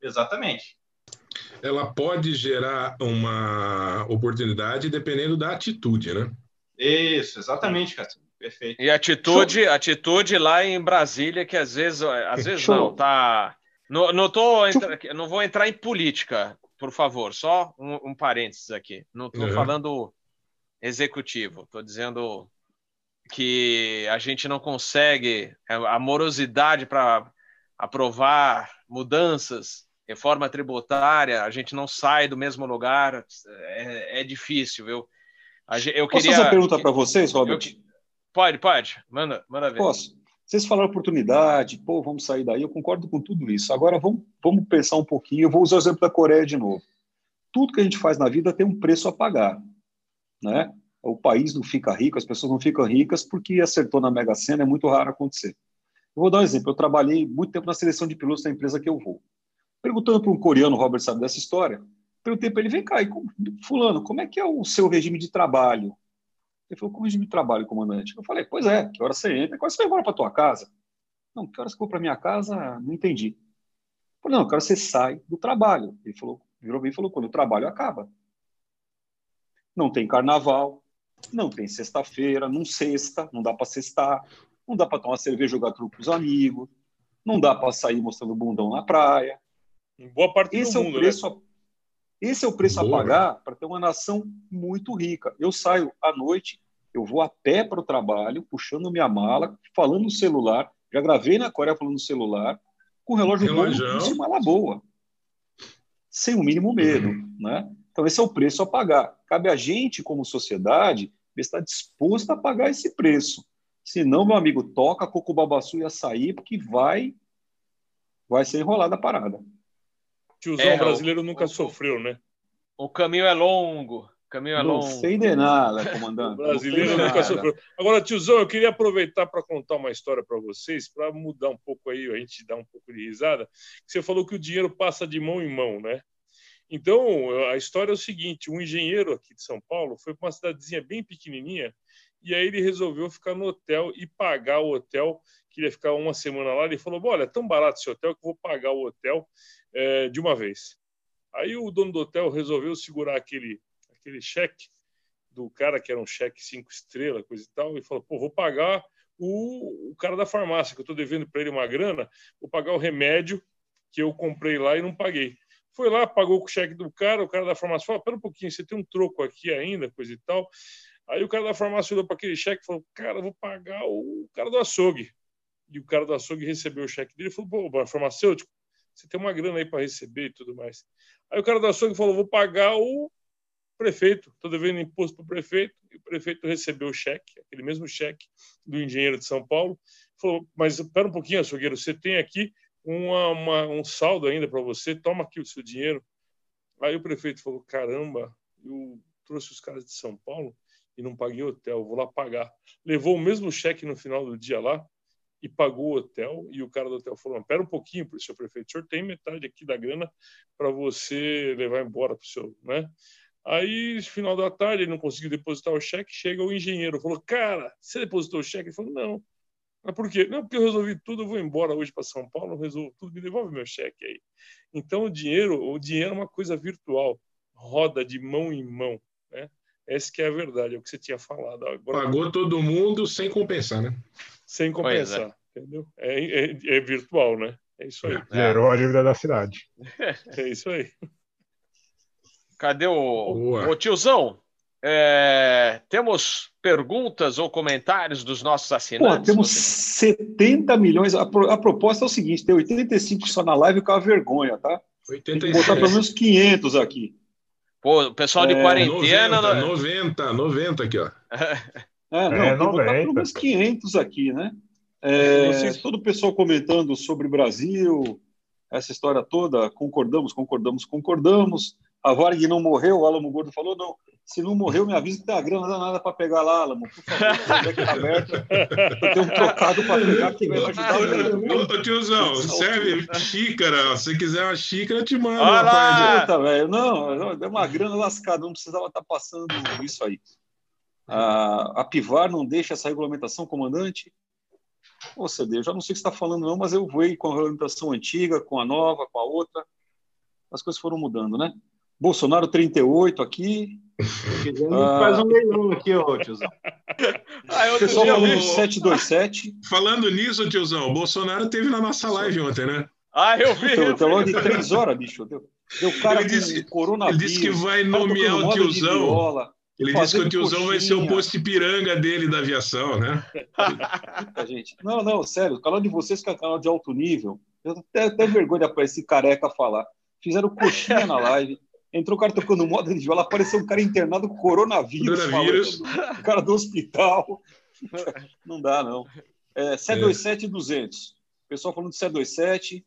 Exatamente. Ela pode gerar uma oportunidade dependendo da atitude, né? Isso, exatamente, cara. Perfeito. E atitude, Show. atitude lá em Brasília, que às vezes, às vezes Show. não, tá. Não, não, tô, não vou entrar em política, por favor, só um, um parênteses aqui. Não estou uhum. falando executivo, estou dizendo que a gente não consegue é, a morosidade para aprovar mudanças, reforma tributária, a gente não sai do mesmo lugar, é, é difícil, viu? Eu Posso fazer uma pergunta para vocês, Robert? Eu... Pode, pode, manda, manda ver. Posso. Vocês falaram oportunidade, pô, vamos sair daí, eu concordo com tudo isso. Agora vamos, vamos pensar um pouquinho, eu vou usar o exemplo da Coreia de novo. Tudo que a gente faz na vida tem um preço a pagar, né? O país não fica rico, as pessoas não ficam ricas porque acertou na Mega Sena, é muito raro acontecer. Eu vou dar um exemplo, eu trabalhei muito tempo na seleção de pilotos da empresa que eu vou. Perguntando para um coreano, Robert sabe dessa história, perguntei para ele, vem cá, fulano, como é que é o seu regime de trabalho? Ele falou, como regime de trabalho, comandante? Eu falei, pois é, que hora você entra, que hora você vai embora para tua casa? Não, que hora você for para minha casa? Não entendi. Eu falei, não, que hora você sai do trabalho? Ele falou, virou bem e falou, quando o trabalho acaba. Não tem carnaval, não tem sexta-feira, não sexta, não dá para sextar, não dá para tomar cerveja e jogar truco com os amigos, não dá para sair mostrando bundão na praia. Em boa parte Esse do é mundo, o preço né? Esse é o preço Boa. a pagar para ter uma nação muito rica. Eu saio à noite, eu vou a pé para o trabalho, puxando minha mala, falando no celular. Já gravei na Coreia falando no celular, com o relógio bom e mala boa. Sem o mínimo medo. Uhum. Né? Então, esse é o preço a pagar. Cabe a gente, como sociedade, estar disposto a pagar esse preço. Senão, meu amigo, toca coco babaçu e açaí, porque vai, vai ser enrolada a parada. Tiozão é, brasileiro o, nunca o, sofreu, né? O caminho é longo. Caminho é não longo. Não sei de nada, comandante. o brasileiro nunca sofreu. Agora, tiozão, eu queria aproveitar para contar uma história para vocês, para mudar um pouco aí, a gente dar um pouco de risada. Você falou que o dinheiro passa de mão em mão, né? Então, a história é o seguinte: um engenheiro aqui de São Paulo foi para uma cidadezinha bem pequenininha e aí ele resolveu ficar no hotel e pagar o hotel. Queria ficar uma semana lá. Ele falou: Olha, é tão barato esse hotel que eu vou pagar o hotel é, de uma vez. Aí o dono do hotel resolveu segurar aquele, aquele cheque do cara que era um cheque cinco estrelas, coisa e tal, e falou: pô, vou pagar o, o cara da farmácia, que eu estou devendo para ele uma grana, vou pagar o remédio que eu comprei lá e não paguei. Foi lá, pagou o cheque do cara, o cara da farmácia falou: pera um pouquinho, você tem um troco aqui ainda, coisa e tal. Aí o cara da farmácia olhou para aquele cheque e falou: cara, vou pagar o cara do açougue. E o cara do açougue recebeu o cheque dele e falou: pô, farmacêutico, você tem uma grana aí para receber e tudo mais. Aí o cara da açougue falou: vou pagar o prefeito, estou devendo imposto para o prefeito, e o prefeito recebeu o cheque, aquele mesmo cheque do engenheiro de São Paulo. Falou: mas espera um pouquinho, açougueiro, você tem aqui uma, uma, um saldo ainda para você, toma aqui o seu dinheiro. Aí o prefeito falou: caramba, eu trouxe os caras de São Paulo e não paguei hotel, vou lá pagar. Levou o mesmo cheque no final do dia lá, e pagou o hotel. E o cara do hotel falou: Pera um pouquinho, seu prefeito, o senhor tem metade aqui da grana para você levar embora para o seu. Né? Aí, final da tarde, ele não conseguiu depositar o cheque. Chega o engenheiro, falou: Cara, você depositou o cheque? Ele falou: Não. Mas por quê? Não, porque eu resolvi tudo, eu vou embora hoje para São Paulo, resolvo tudo, me devolve meu cheque aí. Então, o dinheiro, o dinheiro é uma coisa virtual, roda de mão em mão. Né? Essa que é a verdade, é o que você tinha falado. Agora, Pagou todo mundo sem compensar, né? sem é. compensar, é. entendeu? É, é, é, virtual, né? É isso aí. Zerou a dívida da cidade. É isso aí. Cadê o, o tiozão? É, temos perguntas ou comentários dos nossos assinantes? Pô, temos 70 milhões. A, a, proposta é o seguinte: tem 85 só na live com a vergonha, tá? 86. Tem que botar pelo menos 500 aqui. Pô, o pessoal de é, quarentena. 90, 90, 90 aqui, ó. É, não, é, tem que botar pelo menos 500 aqui, né? É, Vocês... Todo o pessoal comentando sobre o Brasil, essa história toda, concordamos, concordamos, concordamos. A Varg não morreu, o Alamo Gordo falou, não, se não morreu, me avisa que tem a grana danada para pegar lá, Alamo. Por favor, o tá aberto. Eu tenho um trocado para pegar que vai ajudar. Ô, tiozão, serve xícara. Se quiser uma xícara, eu te mando. Ah, Puta, velho. Não, é uma grana lascada, não precisava estar tá passando isso aí. A, a Pivar não deixa essa regulamentação, comandante? Ô, CD, eu já não sei o que você está falando, não, mas eu vou com a regulamentação antiga, com a nova, com a outra. As coisas foram mudando, né? Bolsonaro 38 aqui. Ah, faz um leilão aqui, ô tiozão. Ah, Pessoal falando 727. Falando nisso, tiozão, o Bolsonaro teve na nossa live ontem, né? Ah, eu vi. Então, então logo de três horas, bicho. Deu, deu cara ele disse, coronavírus. Ele disse que vai nomear o tiozão. Ele disse que o tiozão coxinha. vai ser o posto piranga dele da aviação, né? gente. Não, não, sério. O canal de vocês que é um canal de alto nível. Eu tenho até vergonha para esse careca falar. Fizeram coxinha na live. Entrou o cara tocando moda de viola, apareceu um cara internado com coronavírus. coronavírus. Falando, o cara do hospital. Não dá, não. É, C27 é. 200. O pessoal falando de C27,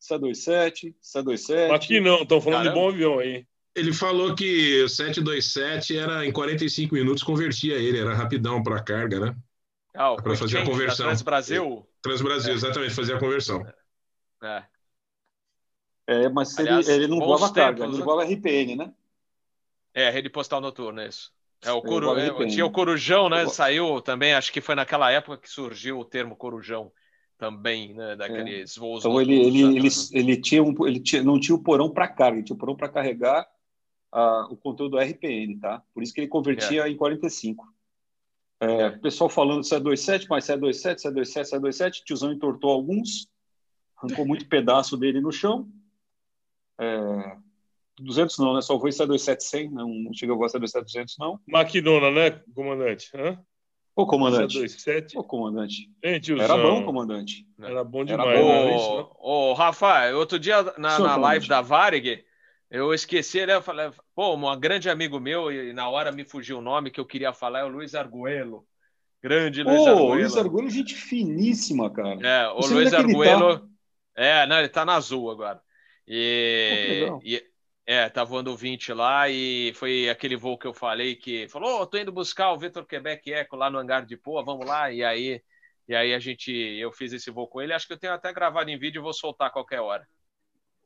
C27, C27. Aqui não, estão falando Caramba. de bom avião aí. Ele falou que o 727 era em 45 minutos, convertia ele, era rapidão para carga, né? Ah, para fazer a conversão. Transbrasil? Transbrasil, é. exatamente, fazer a conversão. É. É, mas Aliás, ele, ele não voava carga, tempos, ele né? voava RPN, né? É, rede postal noturna, isso. É, o coru... É, tinha o Corujão, né? Saiu também, acho que foi naquela época que surgiu o termo Corujão também, né? Daqueles é. voos. Então ele, ele, ele, ele, tinha um, ele tinha, não tinha o porão para carga, ele tinha o porão para carregar o conteúdo RPN, tá? Por isso que ele convertia é. em 45. É, o pessoal falando de C27, mas C27, C27, C27, tiozão entortou alguns, arrancou muito pedaço dele no chão. É, 200 não, né? Só vou em C271, não, não chega a voar C27200, não. Maquinona, né, comandante? Hã? Ô, comandante. C27. Ô, comandante. Gente, Era bom, comandante. Era bom demais. Era bom. Né? Ô, ô, Rafa, outro dia na, na live da Varig, eu esqueci, né? Eu falei, pô, um grande amigo meu, e na hora me fugiu o nome que eu queria falar, é o Luiz Arguello. Grande Luiz oh, Arguello. Luiz Arguello, gente finíssima, cara. É, o Luiz Arguello. Tá? É, não, ele tá na azul agora. E, oh, e, é, tá voando o 20 lá e foi aquele voo que eu falei que falou: oh, tô indo buscar o Vitor Quebec Eco lá no hangar de Poa, vamos lá. E aí, e aí a gente, eu fiz esse voo com ele. Acho que eu tenho até gravado em vídeo e vou soltar a qualquer hora.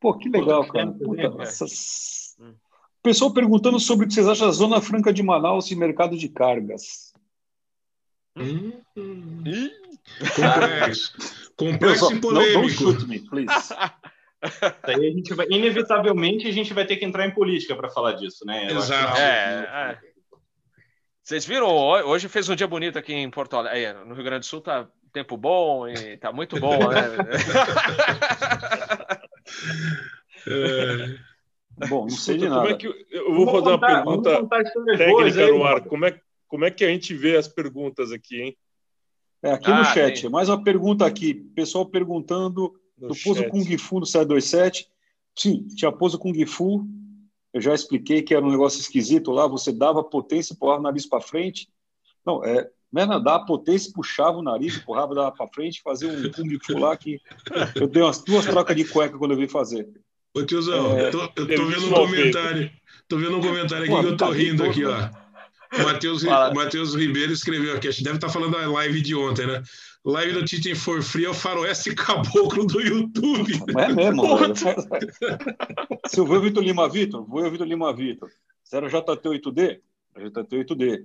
Pô, que legal, cara. Puta, essas... Pessoal perguntando sobre o que vocês acham da Zona Franca de Manaus e mercado de cargas. Hum. Complexo. Complexo e polêmico. Não, shoot me, please. Daí a gente vai, inevitavelmente, a gente vai ter que entrar em política para falar disso, né? Exato. É, é. Vocês viram? Hoje fez um dia bonito aqui em Porto Alegre. No Rio Grande do Sul tá tempo bom e tá muito bom, né? É... Bom, não sei de nada. Como é que, eu vou fazer uma pergunta técnica aí, no ar. Como é, como é que a gente vê as perguntas aqui, hein? É, aqui ah, no chat. Tem. Mais uma pergunta aqui. Pessoal perguntando no do pouso Kung Fu no 727. Sim, tinha pouso Kung Fu. Eu já expliquei que era um negócio esquisito lá. Você dava potência, empurrava o nariz para frente. Não, é, não era dar potência, puxava o nariz, empurrava, dava para frente, fazia um Kung Fu lá que eu dei umas duas trocas de cueca quando eu vim fazer. Ô tiozão, é, eu tô, eu tô vendo um comentário. Tô vendo um comentário aqui Pô, que eu tô tá rindo aqui, ó. O Matheus, Ribeiro escreveu aqui, a gente deve estar tá falando da live de ontem, né? Live do Titan for Free é o faroeste caboclo do YouTube. É mesmo, Se eu ver o Vitor Lima Vitor, vou Vitor Lima Vitor. Era JT8D? JT8D.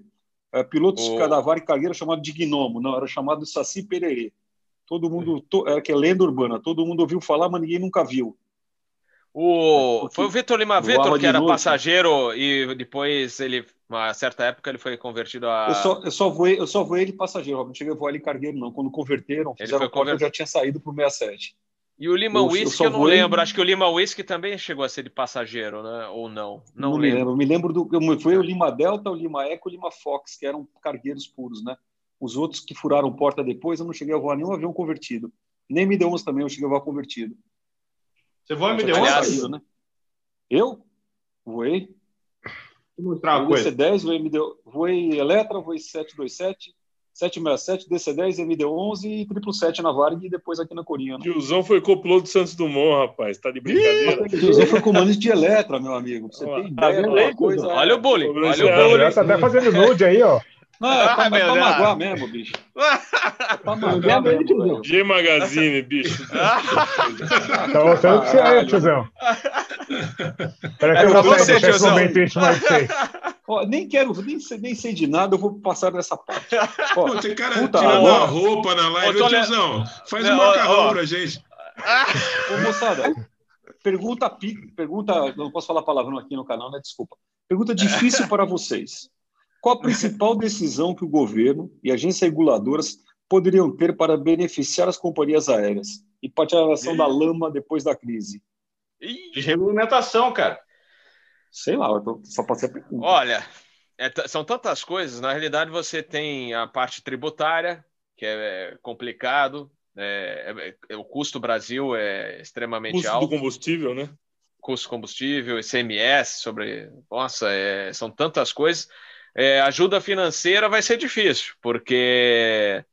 É, piloto oh. de Cadavar e Calheira chamado de Gnomo, não, era chamado de Saci Pererê. Todo mundo, to, é, que é lenda urbana, todo mundo ouviu falar, mas ninguém nunca viu. O, foi o Vitor Lima Vitor que era noite. passageiro e depois ele, uma certa época, ele foi convertido a. Eu só, eu só, voei, eu só voei ele passageiro, não cheguei a voar ele cargueiro, não. Quando converteram, fizeram ele foi convert... eu já tinha saído para o 67. E o Lima Whisky eu, eu não lembro. Acho que o Lima Whisky também chegou a ser de passageiro, né? Ou não? Não, não lembro. lembro. Me lembro do. Foi o Lima Delta, o Lima Eco e o Lima Fox, que eram cargueiros puros, né? Os outros que furaram porta depois, eu não cheguei a voar nenhum avião convertido. Nem MD-11 também, eu cheguei a voar convertido. Você voa MD-11? Aliás, né? Eu? Voei. Vou mostrar uma coisa. DC-10, voei, MD... voei Eletra, voei 727, 767, DC-10, MD-11 e 777 na Varg e depois aqui na Corinha. Né? Tiozão foi copiloto do Santos Dumont, rapaz. Tá de brincadeira. Tiozão foi comandante de Eletra, meu amigo. Você tem ideia tá coisa... Olha o bullying. Olha o bullying. Tá até fazendo nude aí, ó. Não, é pra, ah, é pra magoar mesmo, bicho. É pra magoar mesmo. G Magazine, bicho. tá mostrando que você é, tiozão. Espera que eu vou sair desse momento íntimo de vocês. Ó, nem quero, nem, nem sei de nada, eu vou passar nessa parte. Ó, Pô, tem cara puta, tirando a roupa na live. Ô, tiozão, faz um macarrão pra gente. Ô, moçada, pergunta, pergunta, não posso falar palavrão aqui no canal, né? Desculpa. Pergunta difícil para vocês. Qual a principal decisão que o governo e agências reguladoras poderiam ter para beneficiar as companhias aéreas e para a tiração da lama depois da crise? De regulamentação, cara. Sei lá, tô, só pode ser pergunta. Olha, é, são tantas coisas. Na realidade, você tem a parte tributária, que é, é complicado. É, é, o custo do Brasil é extremamente custo alto. Custo do combustível, né? Custo do combustível, ICMS, sobre. Nossa, é, são tantas coisas é, ajuda financeira vai ser difícil, porque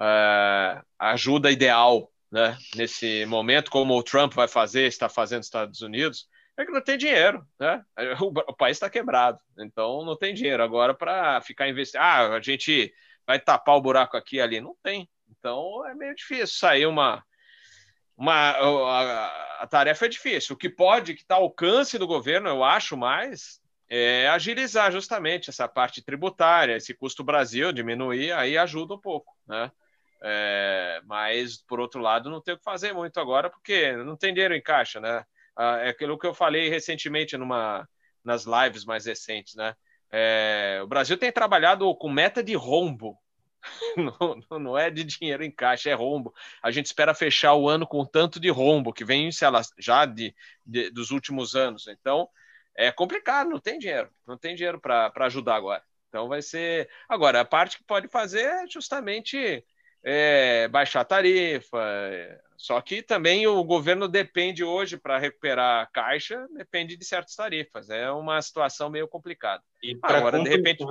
é, ajuda ideal né, nesse momento, como o Trump vai fazer, está fazendo nos Estados Unidos, é que não tem dinheiro, né? O, país está quebrado, então não tem dinheiro agora para ficar investindo. Ah, a gente vai tapar o buraco aqui e ali, não tem. Então é meio difícil sair uma uma a, a tarefa é difícil. O que pode, que está ao alcance do governo, eu acho mais, é, agilizar justamente essa parte tributária, esse custo Brasil diminuir, aí ajuda um pouco, né? É, mas, por outro lado, não tem o que fazer muito agora, porque não tem dinheiro em caixa, né? Ah, é aquilo que eu falei recentemente numa, nas lives mais recentes, né? É, o Brasil tem trabalhado com meta de rombo, não, não, é de dinheiro em caixa, é rombo. A gente espera fechar o ano com tanto de rombo que vem já de, de dos últimos anos. Então, é complicado, não tem dinheiro, não tem dinheiro para ajudar agora. Então vai ser. Agora, a parte que pode fazer é justamente é, baixar a tarifa. Só que também o governo depende hoje para recuperar a caixa, depende de certas tarifas. É uma situação meio complicada. E agora, de repente.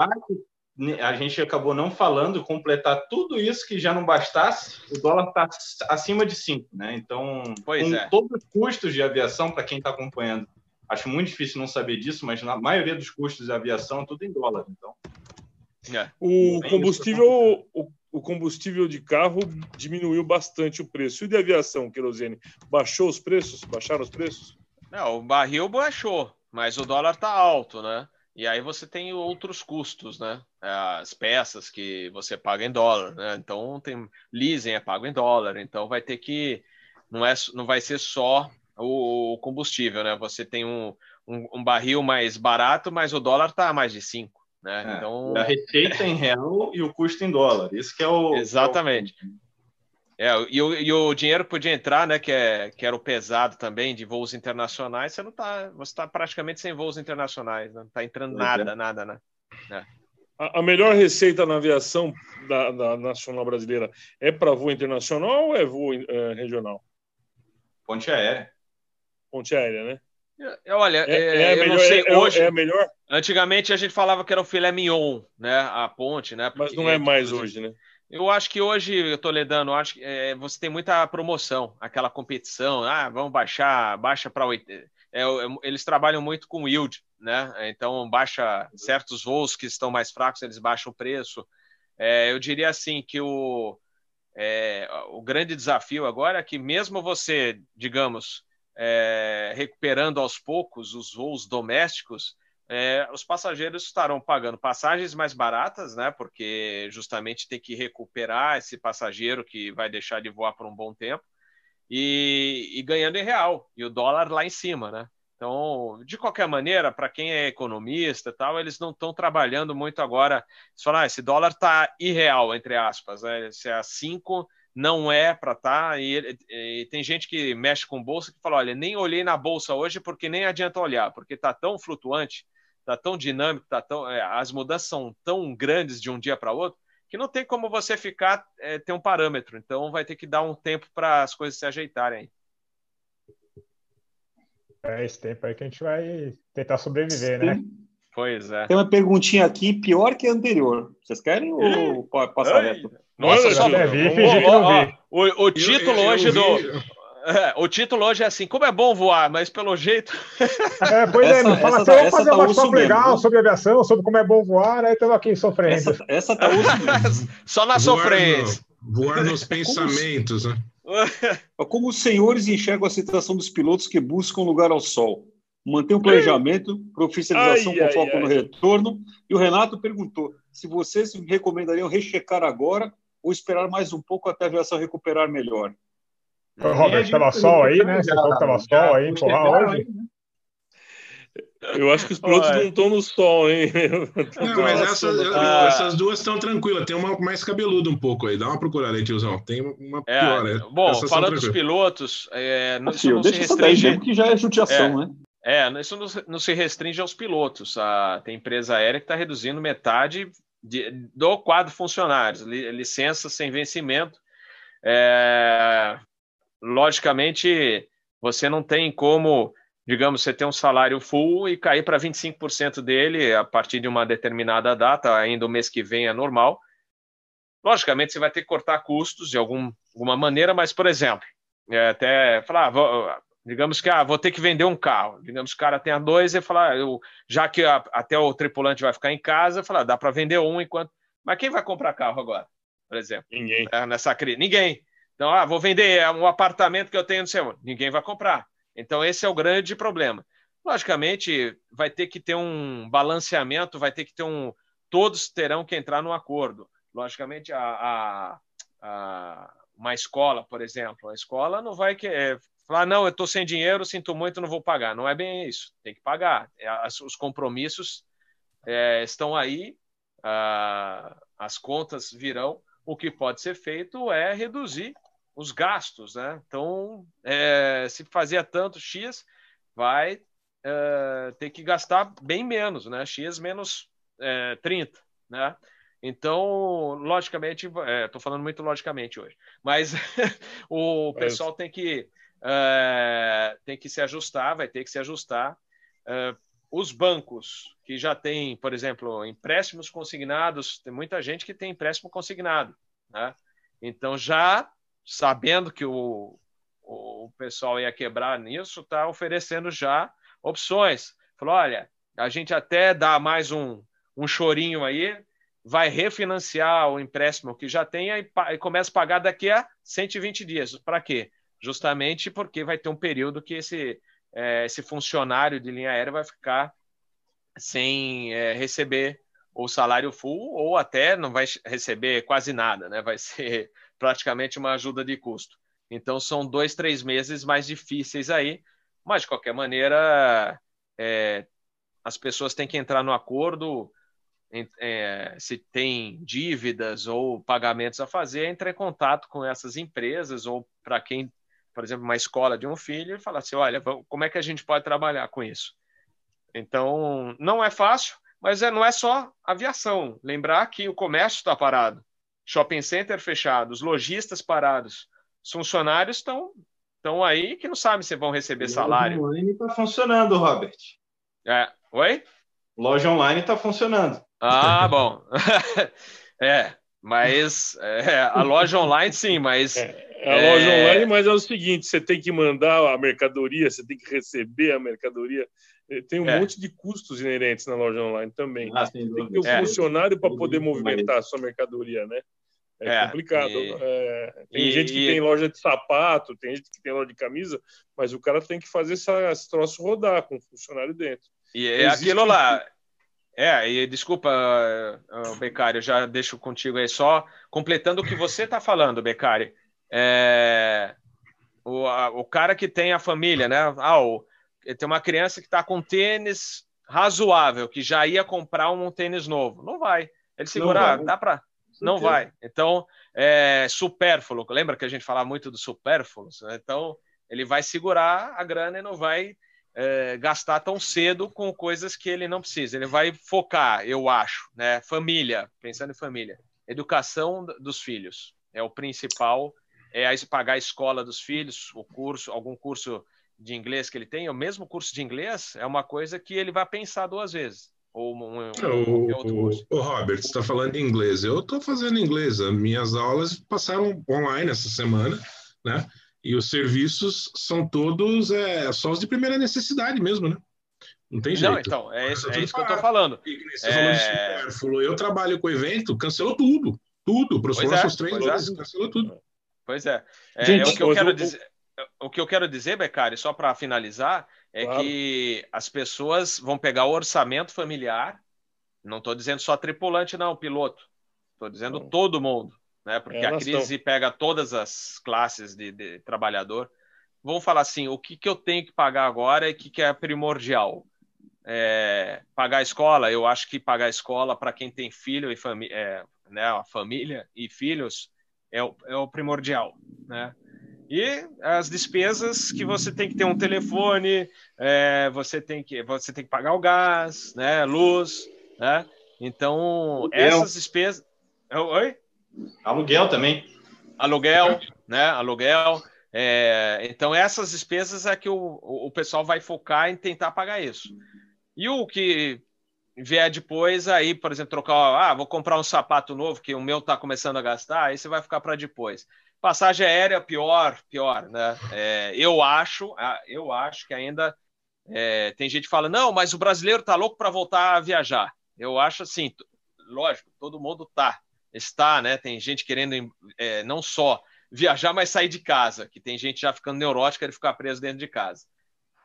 A gente acabou não falando, completar tudo isso que já não bastasse, o dólar está acima de 5, né? Então, pois com é. todos os custos de aviação, para quem está acompanhando, Acho muito difícil não saber disso, mas na maioria dos custos de aviação é tudo em dólar. Então, é. o combustível, o, o, combustível de carro diminuiu bastante o preço. E de aviação, querosene, baixou os preços? Baixaram os preços? Não, o barril baixou, mas o dólar está alto, né? E aí você tem outros custos, né? As peças que você paga em dólar, né? Então tem leasing é pago em dólar, então vai ter que não é não vai ser só o, combustível, né? Você tem um, um, um, barril mais barato, mas o dólar está a mais de 5. Né? É, então... A receita em real e o custo em dólar. Isso que é o. Exatamente. É, e, o, e o dinheiro podia entrar, né? Que, é, que era o pesado também de voos internacionais. Você não tá, você está praticamente sem voos internacionais, né? não está entrando pois nada, é. nada, né? É. A, a, melhor receita na aviação da, da nacional brasileira é para voo internacional ou é voo uh, regional? Ponte aérea ponte aérea, né? É, olha, é, é, é eu melhor, não sei, é, hoje... É melhor? Antigamente a gente falava que era o filé mignon, né? A ponte, né? Porque, Mas não é mais hoje, né? Eu acho que hoje, Toledano, acho que é, você tem muita promoção, aquela competição, ah, vamos baixar, baixa para é, eles trabalham muito com yield, né? Então baixa certos voos que estão mais fracos, eles baixam o preço. É, eu diria assim que o, é, o grande desafio agora é que mesmo você, digamos, é, recuperando aos poucos os voos domésticos, é, os passageiros estarão pagando passagens mais baratas, né? Porque justamente tem que recuperar esse passageiro que vai deixar de voar por um bom tempo e, e ganhando em real e o dólar lá em cima, né? Então, de qualquer maneira, para quem é economista tal, eles não estão trabalhando muito agora. Eles falam, ah, esse dólar está irreal, entre aspas. Né? Se é a 5, não é para estar. Tá, e, e, tem gente que mexe com bolsa que fala: olha, nem olhei na bolsa hoje porque nem adianta olhar, porque está tão flutuante, está tão dinâmico, tá tão, é, as mudanças são tão grandes de um dia para outro que não tem como você ficar é, ter um parâmetro. Então vai ter que dar um tempo para as coisas se ajeitarem. É esse tempo aí que a gente vai tentar sobreviver, Sim. né? Pois é. Tem uma perguntinha aqui pior que a anterior. Vocês querem ou passa reto? Nossa, só vi, fingi que não vi. O, o título eu, eu, hoje eu do. É, o título hoje é assim, como é bom voar, mas pelo jeito. É, pois é, essa, é, fala assim, vamos fazer tá uma papo legal sobre aviação, sobre como é bom voar, aí estamos aqui sofrendo. Essa, essa tá Só na voar sofrência. No, voar nos pensamentos, né? Como os senhores enxergam a situação dos pilotos que buscam lugar ao sol? Mantém o planejamento, oficialização com foco ai, no retorno. E o Renato perguntou se vocês recomendariam rechecar agora ou esperar mais um pouco até a aviação recuperar melhor. Ô, Robert, estava sol aí, né? Você falou que estava sol aí, empurrar hoje. Eu acho que os pilotos não estão no sol, hein? Não, mas essas, ah. essas duas estão tranquilas. Tem uma mais cabeluda um pouco aí. Dá uma procurada aí, tiozão. Tem uma é, pior. É. Bom, essas falando dos pilotos, é, não, isso não se restringe... que já é judiação, é, né? É, isso não, não, se restringe aos pilotos. A, tem empresa aérea que está reduzindo metade de, do quadro funcionários, li, licença sem vencimento. É, logicamente, você não tem como digamos, você tem um salário full e cair para 25% dele a partir de uma determinada data, ainda o mês que vem é normal. Logicamente, você vai ter que cortar custos de algum, alguma maneira, mas, por exemplo, é, até falar, ah, digamos que ah, vou ter que vender um carro. Digamos que o cara tenha dois e falar, ah, eu, já que a, até o tripulante vai ficar em casa, falar, dá para vender um enquanto. Mas quem vai comprar carro agora, por exemplo? Ninguém. É, nessa crise. Ninguém. Então, ah, vou vender um apartamento que eu tenho no seu. Ninguém vai comprar. Então, esse é o grande problema. Logicamente, vai ter que ter um balanceamento, vai ter que ter um. Todos terão que entrar no acordo. Logicamente, a, a, a uma escola, por exemplo, a escola não vai querer é, falar, não, eu estou sem dinheiro, sinto muito, não vou pagar. Não é bem isso, tem que pagar. É, as, os compromissos é, estão aí, a, as contas virão. O que pode ser feito é reduzir os gastos, né? Então, é, se fazia tanto X, vai é, ter que gastar bem menos, né? X menos é, 30, né? Então, logicamente, estou é, falando muito logicamente hoje, mas o pessoal tem que é, tem que se ajustar, vai ter que se ajustar. É, os bancos que já têm, por exemplo, empréstimos consignados, tem muita gente que tem empréstimo consignado, né? Então já sabendo que o, o pessoal ia quebrar nisso, está oferecendo já opções. Falou: olha, a gente até dá mais um, um chorinho aí, vai refinanciar o empréstimo que já tem e, e começa a pagar daqui a 120 dias. Para quê? Justamente porque vai ter um período que esse, é, esse funcionário de linha aérea vai ficar sem é, receber o salário full ou até não vai receber quase nada, né? Vai ser praticamente uma ajuda de custo. Então, são dois, três meses mais difíceis aí, mas de qualquer maneira, é, as pessoas têm que entrar no acordo. É, se tem dívidas ou pagamentos a fazer, entre em contato com essas empresas ou para quem, por exemplo, uma escola de um filho e falar assim: olha, como é que a gente pode trabalhar com isso? Então, não é fácil, mas é, não é só aviação. Lembrar que o comércio está parado shopping center fechados, lojistas parados, os funcionários estão estão aí que não sabem se vão receber salário. Loja online está funcionando, Robert. É. Oi? Loja online está funcionando. Ah, bom. é, mas é, a loja online sim, mas. É, é a loja é online, mas é o seguinte: você tem que mandar a mercadoria, você tem que receber a mercadoria. É, tem um é. monte de custos inerentes na loja online também. Ah, tem que ter um é. funcionário para poder movimentar a sua mercadoria, né? É, é complicado. E... É, tem e... gente que tem loja de sapato, tem gente que tem loja de camisa, mas o cara tem que fazer essa, esse troço rodar com o funcionário dentro. E é Existe aquilo lá. É, e desculpa, uh, Becari, eu já deixo contigo aí só, completando o que você está falando, Becari. É, o, a, o cara que tem a família, né? Ah, o, tem uma criança que está com tênis razoável, que já ia comprar um tênis novo. Não vai. Ele segurar, dá para não vai. Então, é supérfluo. Lembra que a gente falava muito do supérfluo? Então, ele vai segurar a grana e não vai é, gastar tão cedo com coisas que ele não precisa. Ele vai focar, eu acho, né? Família, pensando em família. Educação dos filhos é o principal. É pagar a escola dos filhos, o curso, algum curso de inglês que ele tem, o mesmo curso de inglês é uma coisa que ele vai pensar duas vezes. Ou um, um, o, outro curso. O, o Robert, você está falando em inglês. Eu estou fazendo inglês. As minhas aulas passaram online essa semana, né? E os serviços são todos é, só os de primeira necessidade mesmo, né? Não tem jeito. Não, então, é isso, é isso que eu estou falando. É... eu trabalho com evento, cancelou tudo. Tudo. Para os próximos é, três meses, é. cancelou tudo. Pois é. é Gente, é o que eu quero dizer. O que eu quero dizer, Becari, só para finalizar, é claro. que as pessoas vão pegar o orçamento familiar. Não estou dizendo só tripulante, não, piloto. Estou dizendo não. todo mundo né? Porque a crise estão... pega todas as classes de, de, trabalhador. Vamos falar assim, o que, que eu tenho que pagar agora e o que, que é primordial? É, pagar a escola, eu acho que pagar a escola para quem tem filho e família, é, né, a família e filhos é o, é o primordial, né? E as despesas que você tem que ter um telefone, é, você tem que você tem que pagar o gás, né, luz, né? Então essas despesas, oi? Aluguel também. Aluguel, né? Aluguel. É, então, essas despesas é que o, o pessoal vai focar em tentar pagar isso. E o que vier depois, aí, por exemplo, trocar, ah, vou comprar um sapato novo, que o meu está começando a gastar, aí você vai ficar para depois. Passagem aérea, pior, pior, né? É, eu acho, eu acho que ainda é, tem gente que fala, não, mas o brasileiro tá louco para voltar a viajar. Eu acho assim, lógico, todo mundo tá está, né? Tem gente querendo é, não só viajar, mas sair de casa, que tem gente já ficando neurótica de ficar preso dentro de casa.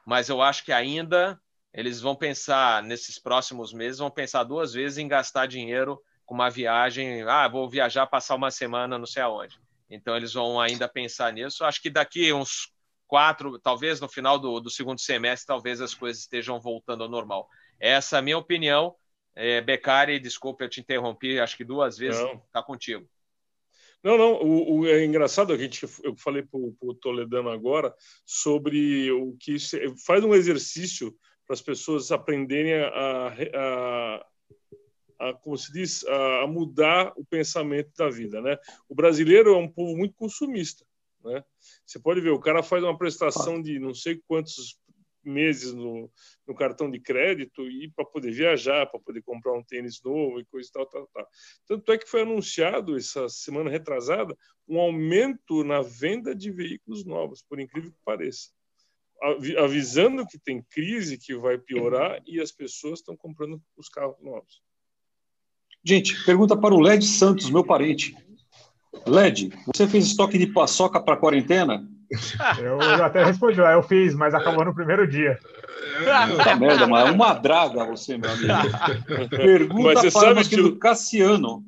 Mas eu acho que ainda eles vão pensar, nesses próximos meses, vão pensar duas vezes em gastar dinheiro com uma viagem. Ah, vou viajar, passar uma semana não sei aonde. Então eles vão ainda pensar nisso. Acho que daqui uns quatro, talvez no final do, do segundo semestre, talvez as coisas estejam voltando ao normal. Essa é a minha opinião. É, Becari, desculpa, eu te interrompi, acho que duas vezes. Está contigo. Não, não. O, o, é engraçado a gente, eu falei para o Toledano agora sobre o que faz um exercício para as pessoas aprenderem a, a, a, como se diz, a, mudar o pensamento da vida, né? O brasileiro é um povo muito consumista, né? Você pode ver, o cara faz uma prestação de não sei quantos meses no, no cartão de crédito e para poder viajar, para poder comprar um tênis novo e coisa e tal, tal, tal. Tanto é que foi anunciado essa semana retrasada um aumento na venda de veículos novos, por incrível que pareça. Avisando que tem crise que vai piorar e as pessoas estão comprando os carros novos. Gente, pergunta para o Led Santos, meu parente. Led, você fez estoque de paçoca para quarentena? Eu, eu até respondi, eu fiz, mas acabou no primeiro dia. Puta merda, mas é uma draga você, meu amigo. Pergunta mas você para sabe que... Cassiano.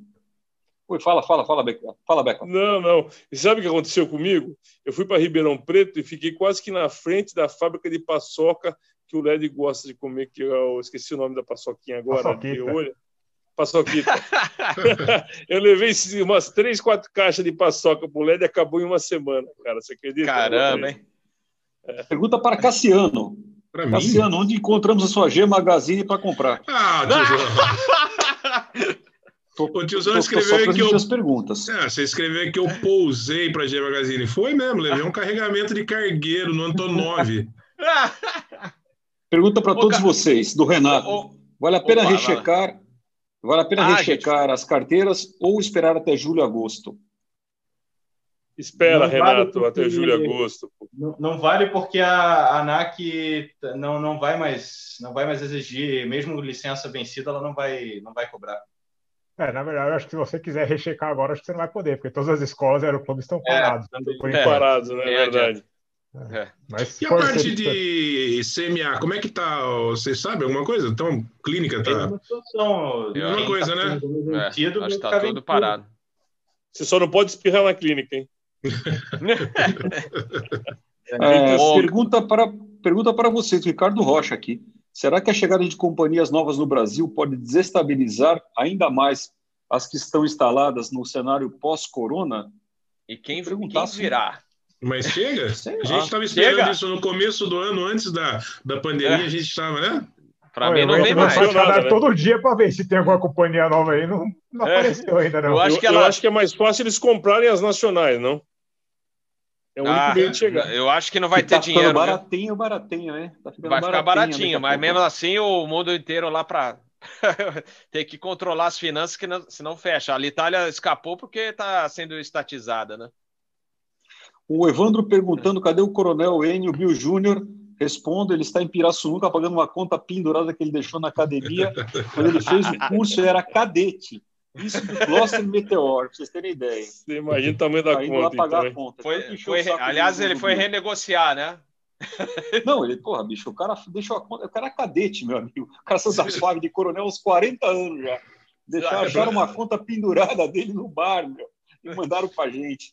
Oi, fala, fala, fala, Beca. Fala, Beca. Não, não. E sabe o que aconteceu comigo? Eu fui para Ribeirão Preto e fiquei quase que na frente da fábrica de paçoca que o Led gosta de comer, que eu esqueci o nome da paçoquinha agora. Paçoquita. Paçoquita. eu levei umas três, quatro caixas de paçoca pro LED e acabou em uma semana, cara. Você acredita? Caramba, hein? É. Pergunta para Cassiano. Pra Cassiano, mim? onde encontramos a sua G Magazine para comprar? Ah, Tô, o tiozão escreveu que eu. As perguntas. É, você escreveu que eu pousei para a G Magazine. Foi mesmo, levei um carregamento de cargueiro no Antonov. Pergunta para todos vocês, do Renato. Vale a pena Opa, rechecar Vale a pena ah, rechecar gente... as carteiras ou esperar até julho, agosto? Espera, não Renato, vale até julho, agosto. Não, não, vale porque a, a ANAC não, não, vai mais, não vai mais exigir, mesmo licença vencida, ela não vai, não vai cobrar. É, na verdade, eu acho que se você quiser rechecar agora, acho que você não vai poder, porque todas as escolas e aeroclubes estão é, parados. É, parados, né? É verdade. É. Mas e a parte de CMA, como é que tá? Você sabe alguma coisa? Então, clínica tá. É uma coisa, tá né? É, acho que tá tudo parado. Você só não pode espirrar na clínica, hein? é, pergunta, para, pergunta para vocês, Ricardo Rocha aqui. Será que a chegada de companhias novas no Brasil pode desestabilizar ainda mais as que estão instaladas no cenário pós-corona. E quem, quem virá? Mas chega? a gente estava esperando chega. isso no começo do ano, antes da, da pandemia, é. a gente estava, né? Para mim não vem mais. Nada, né? Todo dia para ver se tem alguma companhia nova aí. Não, não é. apareceu ainda, não. Eu acho, que ela... eu acho que é mais fácil eles comprarem as nacionais, não? É o único ah, meio de chegar. Eu acho que não vai ter tá dinheiro. Baratinho, né? baratinho, né? Tá vai ficar baratinho, mas mesmo assim o mundo inteiro lá para ter que controlar as finanças, que não, senão fecha. A Itália escapou porque está sendo estatizada, né? O Evandro perguntando cadê o Coronel Enio Bill Júnior. Respondo, ele está em Pirassununga pagando uma conta pendurada que ele deixou na academia. Quando ele fez o curso, era cadete. Isso do Gloucester Meteor, para vocês terem ideia. Você imagina o tamanho da conta. pagar então, a conta. Foi, foi, aliás, ele foi renegociar, né? Não, ele, porra, bicho, o cara deixou a conta. O cara é cadete, meu amigo. O cara da Suave de coronel aos 40 anos já. Deixaram, acharam uma conta pendurada dele no bar, meu, e mandaram pra gente.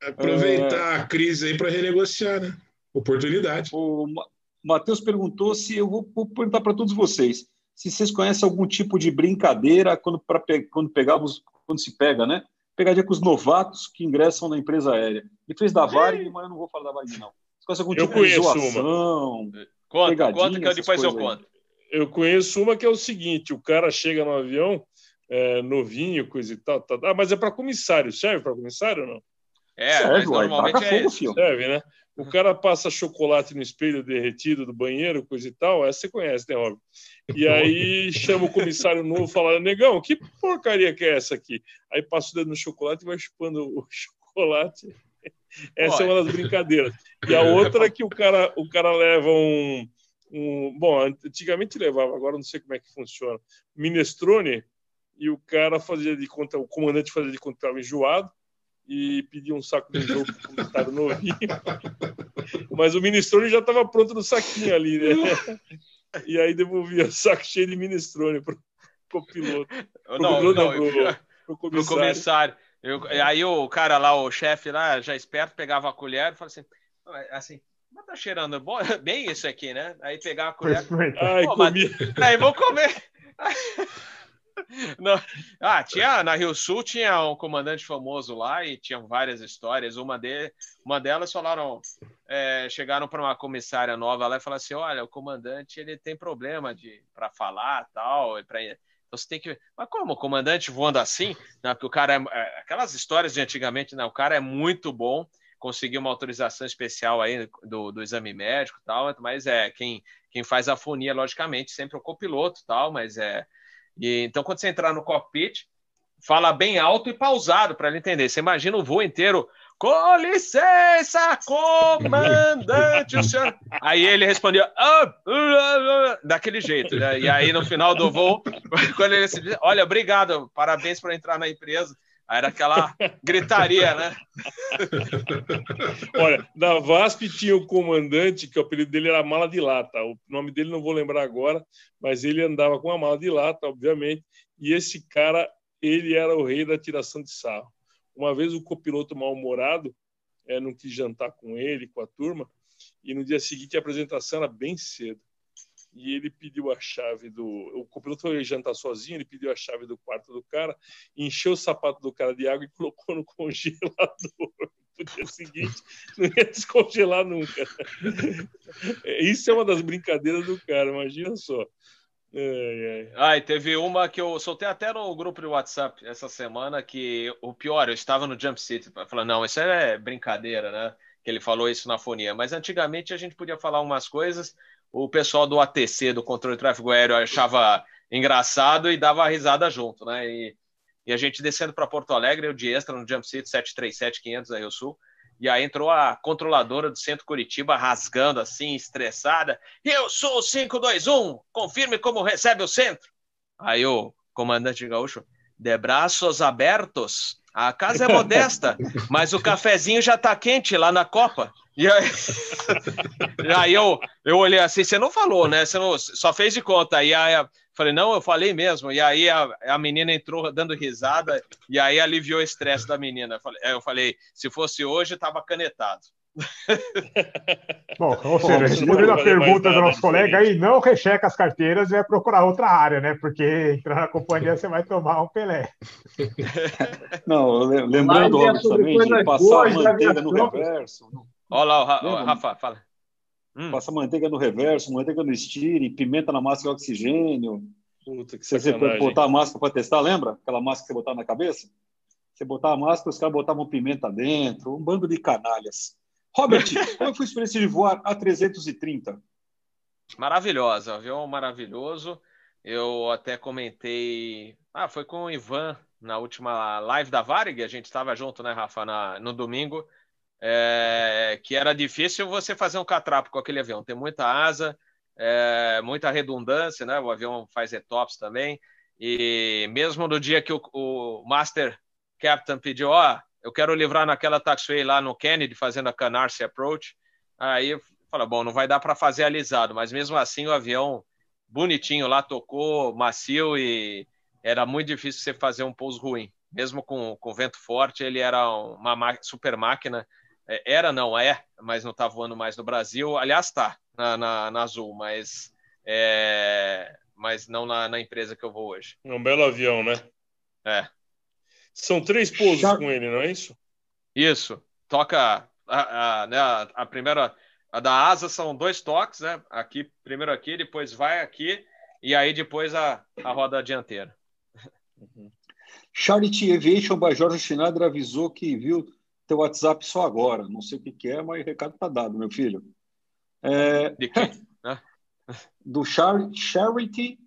Aproveitar é... a crise aí para renegociar, né? Oportunidade. O Matheus perguntou se eu vou, vou perguntar para todos vocês se vocês conhecem algum tipo de brincadeira quando, pra, quando pegávamos, quando se pega, né? Pegadinha com os novatos que ingressam na empresa aérea. Ele fez da Varig, mas eu não vou falar da Varig, não. Você conhece algum eu tipo de zoação? Uma. Conta, conta que depois eu conto. Eu conheço uma que é o seguinte: o cara chega no avião, é, novinho, coisa e tal, tal. Ah, mas é para comissário, serve para comissário ou não? É, serve, normalmente é fogo, Serve, né? O cara passa chocolate no espelho derretido do banheiro, coisa e tal. Essa você conhece, né, Rob? E aí chama o comissário novo e fala: Negão, que porcaria que é essa aqui? Aí passa o dedo no chocolate e vai chupando o chocolate. Essa Olha. é uma das brincadeiras. E a outra é que o cara, o cara leva um, um. Bom, antigamente levava, agora não sei como é que funciona. Minestrone, e o cara fazia de conta, o comandante fazia de conta que estava enjoado e pedia um saco de jogo para o comentário novinho. Mas o minestrone já estava pronto no saquinho ali, né? E aí devolvia o saco cheio de minestrone para o piloto. Pro não, piloto, não, não pro, pro comissário. Pro comissário. Eu, aí o cara lá, o chefe lá, já esperto, pegava a colher e falava assim, assim, mas tá cheirando bom, bem isso aqui, né? Aí pegava a colher. Ai, mas, aí vou comer. Não. Ah, tinha na Rio Sul tinha um comandante famoso lá e tinham várias histórias. Uma, de, uma delas falaram, é, chegaram para uma comissária nova lá e falaram assim: olha, o comandante ele tem problema de para falar tal, para você tem que. Mas como? O comandante voando assim? Não, porque o cara é, é. Aquelas histórias de antigamente, não, o cara é muito bom, conseguiu uma autorização especial aí do, do exame médico tal, mas é quem, quem faz a fonia, logicamente, sempre é o copiloto tal, mas é. E, então, quando você entrar no cockpit, fala bem alto e pausado para ele entender. Você imagina o voo inteiro. Com licença, comandante, o senhor. Aí ele respondia ah, daquele jeito. Né? E aí, no final do voo, quando ele se diz, olha, obrigado, parabéns por entrar na empresa. Aí era aquela gritaria, né? Olha, na VASP tinha o comandante, que o apelido dele era Mala de Lata. O nome dele não vou lembrar agora, mas ele andava com a mala de lata, obviamente. E esse cara, ele era o rei da tiração de sarro. Uma vez o copiloto mal-humorado é, não quis jantar com ele, com a turma, e no dia seguinte a apresentação era bem cedo e ele pediu a chave do. O copiloto foi jantar sozinho, ele pediu a chave do quarto do cara, encheu o sapato do cara de água e colocou no congelador. No dia seguinte, não ia descongelar nunca. Isso é uma das brincadeiras do cara, imagina só. Ai, ai. Ah, teve uma que eu soltei até no grupo de WhatsApp essa semana que o pior, eu estava no Jump City, falando, não, isso é brincadeira, né? Que ele falou isso na fonia. Mas antigamente a gente podia falar umas coisas, o pessoal do ATC, do controle de tráfego aéreo, achava engraçado e dava risada junto, né? E, e a gente descendo para Porto Alegre, eu de extra no Jump City 737-500 da Rio Sul, e aí entrou a controladora do centro Curitiba rasgando assim, estressada. Eu sou o 521, confirme como recebe o centro. Aí o comandante gaúcho, de braços abertos, a casa é modesta, mas o cafezinho já está quente lá na Copa. E aí, aí eu, eu olhei assim, você não falou, né? Você não, só fez de conta. E aí eu falei, não, eu falei mesmo. E aí a, a menina entrou dando risada e aí aliviou o estresse da menina. Eu falei, eu falei, se fosse hoje, estava canetado. Bom, ou seja, respondendo a pergunta do nosso colega aí, não recheca as carteiras e vai procurar outra área, né? Porque entrar na companhia você vai tomar um Pelé. Não, lembrando, Robert, também de passar manteiga no reverso. Olha lá, o Rafa, fala. Hum. Passa manteiga no reverso, manteiga no estire, pimenta na máscara de oxigênio. Puta, que você botar a máscara para testar, lembra? Aquela máscara que você botava na cabeça? Você botava a máscara, os caras botavam pimenta dentro, um bando de canalhas. Robert, qual foi a experiência de voar a 330? Maravilhosa, avião maravilhoso. Eu até comentei. Ah, foi com o Ivan na última live da Varig, a gente estava junto, né, Rafa, na, no domingo é, que era difícil você fazer um catrapo com aquele avião. Tem muita asa, é, muita redundância, né? O avião faz etops também. E mesmo no dia que o, o Master Captain pediu, ó, eu quero livrar naquela taxiway lá no Kennedy, fazendo a Canarsie Approach, aí fala, bom, não vai dar para fazer alisado, mas mesmo assim o avião bonitinho lá tocou, macio e era muito difícil você fazer um pouso ruim. Mesmo com, com vento forte, ele era uma super máquina é, era, não é, mas não está voando mais no Brasil. Aliás, está na, na, na, Azul, mas, é, mas não na, na, empresa que eu vou hoje. É um belo avião, né? É. São três pousos Já... com ele, não é isso? Isso. Toca a, a, né, a, a primeira. A da asa são dois toques, né? Aqui, primeiro aqui, depois vai aqui, e aí depois a, a roda dianteira. Uhum. Charity Aviation by Jorge Schneider avisou que viu teu WhatsApp só agora. Não sei o que, que é, mas o recado está dado, meu filho. É... De quem? Do Char Charity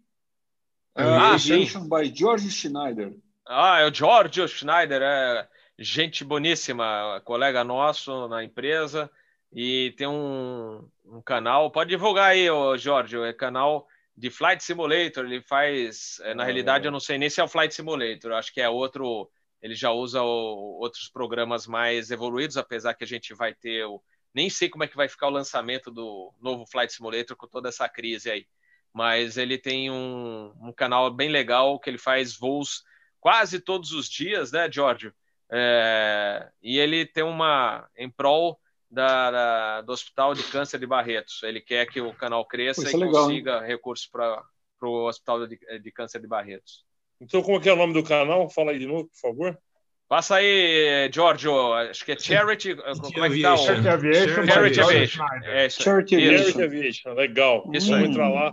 ah, Aviation by George Schneider. Ah, é o George Schneider, é gente boníssima, colega nosso na empresa e tem um, um canal. Pode divulgar aí, ô Jorge, é canal de Flight Simulator. Ele faz, é, na ah, realidade, é. eu não sei nem se é o Flight Simulator, acho que é outro ele já usa o, outros programas mais evoluídos, apesar que a gente vai ter o. Nem sei como é que vai ficar o lançamento do novo Flight Simulator com toda essa crise aí. Mas ele tem um, um canal bem legal que ele faz voos quase todos os dias, né, Giorgio? É, e ele tem uma em prol da, da, do Hospital de Câncer de Barretos. Ele quer que o canal cresça e é legal, consiga hein? recursos para o Hospital de, de Câncer de Barretos. Então, como é que é o nome do canal? Fala aí de novo, por favor. Passa aí, Giorgio. Acho que é Charity. como é que tá? Charity Aviation. Charity Aviation. É, Charity Aviation. Legal. Isso aí. entrar lá,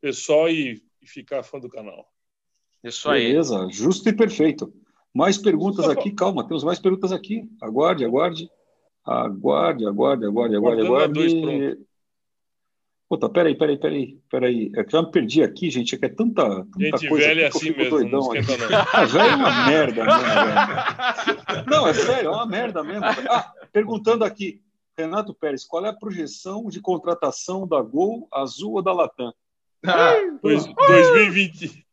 pessoal, e, e ficar fã do canal. Isso aí. Beleza, justo e perfeito. Mais perguntas aqui, calma, temos mais perguntas aqui. Aguarde, aguarde. Aguarde, aguarde, aguarde, aguarde, aguarde. Dois, Puta, peraí, peraí, peraí, peraí. É que já me perdi aqui, gente. É que é tanta, tanta gente coisa. velha é assim mesmo. Doidão não esquenta, não. Ah, velho é uma merda mesmo, velho. Não, é sério, é uma merda mesmo. Ah, perguntando aqui, Renato Pérez, qual é a projeção de contratação da Gol Azul ou da Latam? Ah, 2020.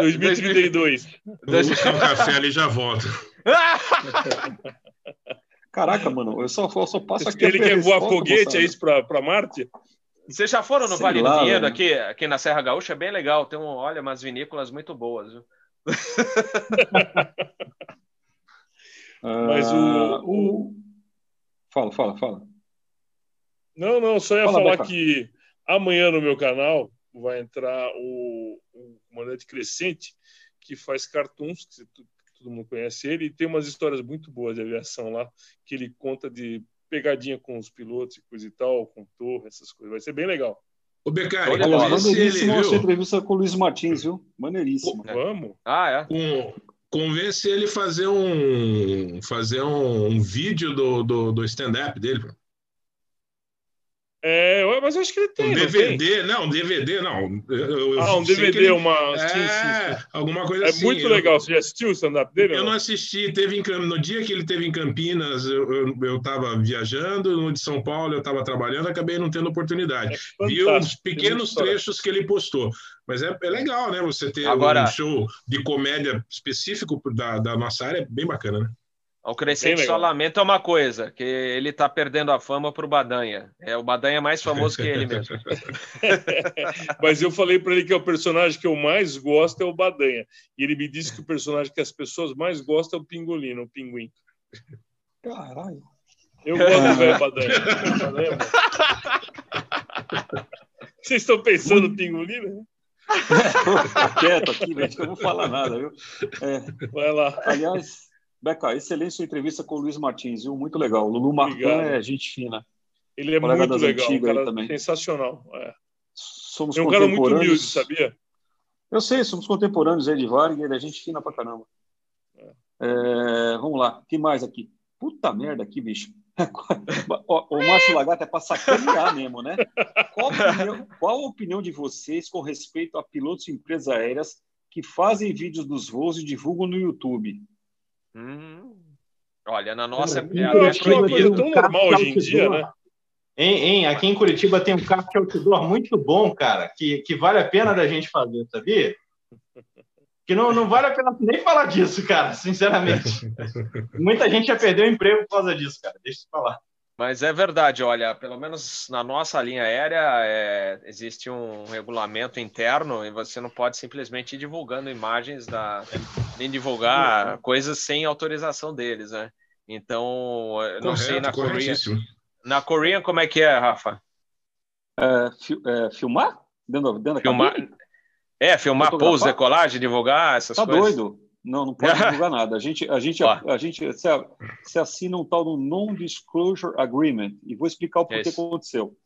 2032. Deixa eu um café ali e já volto. Caraca, mano, eu só, eu só passo aqui. Ele quer voar foguete, é isso, para Marte? Vocês já foram no Sei Vale lá, do Vinhedo aqui, aqui na Serra Gaúcha? É bem legal. Tem um, olha, umas vinícolas muito boas. Viu? Mas o, ah, o... Fala, fala, fala. Não, não, só ia fala, falar Beca. que amanhã no meu canal vai entrar o, o comandante Crescente, que faz cartoons, que todo mundo conhece ele, e tem umas histórias muito boas de aviação lá, que ele conta de pegadinha com os pilotos e coisa e tal, com torre, essas coisas. Vai ser bem legal. O Becari, maneiríssimo ele, entrevista com o Luiz Martins, viu? Maneiríssimo. vamos. Ah, é? Com, convence ele fazer um fazer um, um vídeo do, do, do stand-up dele. É, mas eu acho que ele tem. Um DVD, não, um DVD, não. Eu, ah, um DVD, ele... uma. É, sim, sim. alguma coisa é assim. É muito legal. Você já assistiu o stand-up dele? Eu não assisti. Teve em, no dia que ele teve em Campinas, eu estava viajando, no de São Paulo eu estava trabalhando, acabei não tendo oportunidade. É Vi uns pequenos trechos que ele postou. Mas é, é, legal, né? Você ter Agora... um show de comédia específico da, da nossa área, é bem bacana, né? O Crescente só lamenta uma coisa, que ele tá perdendo a fama pro Badanha. É o Badanha é mais famoso que ele mesmo. Mas eu falei para ele que é o personagem que eu mais gosto é o Badanha. E ele me disse que o personagem que as pessoas mais gostam é o Pingolino, o Pinguim. Caralho. Eu gosto do velho Badanha. Vocês estão pensando no Pingolino? Fica quieto aqui, gente, que eu não vou falar nada, viu? É, Vai lá. Aliás, Beca, excelente sua entrevista com o Luiz Martins, viu? Muito legal. O Lulu Marcan é gente fina. Ele é muito legal, um cara também. sensacional. É. Somos é um cara muito humilde, sabia? Eu sei, somos contemporâneos aí de Vargas, ele é gente fina pra caramba. É. É, vamos lá, o que mais aqui? Puta merda aqui, bicho. o, o Márcio Lagarto é para sacanear mesmo, né? Qual a, opinião, qual a opinião de vocês com respeito a pilotos de empresas aéreas que fazem vídeos dos voos e divulgam no YouTube? Hum, olha, na nossa é, é até proibido. tão normal hoje em dia, né? Hein, hein, aqui em Curitiba tem um carro de outdoor muito bom, cara, que, que vale a pena da gente fazer, sabia? Que não, não vale a pena nem falar disso, cara, sinceramente. Muita gente já perdeu o emprego por causa disso, cara, deixa eu falar. Mas é verdade, olha, pelo menos na nossa linha aérea é, existe um regulamento interno e você não pode simplesmente ir divulgando imagens da, nem divulgar coisas sem autorização deles, né? Então, não Correto, sei na Coreia. Na Coreia, como é que é, Rafa? É, fi, é, filmar? Dentro, dentro filmar, é, filmar pose, decolagem, divulgar essas tá coisas. Tá doido? Não, não pode divulgar nada. A gente, a gente, a, a gente se, assina um tal do Non-Disclosure Agreement e vou explicar o porquê que aconteceu.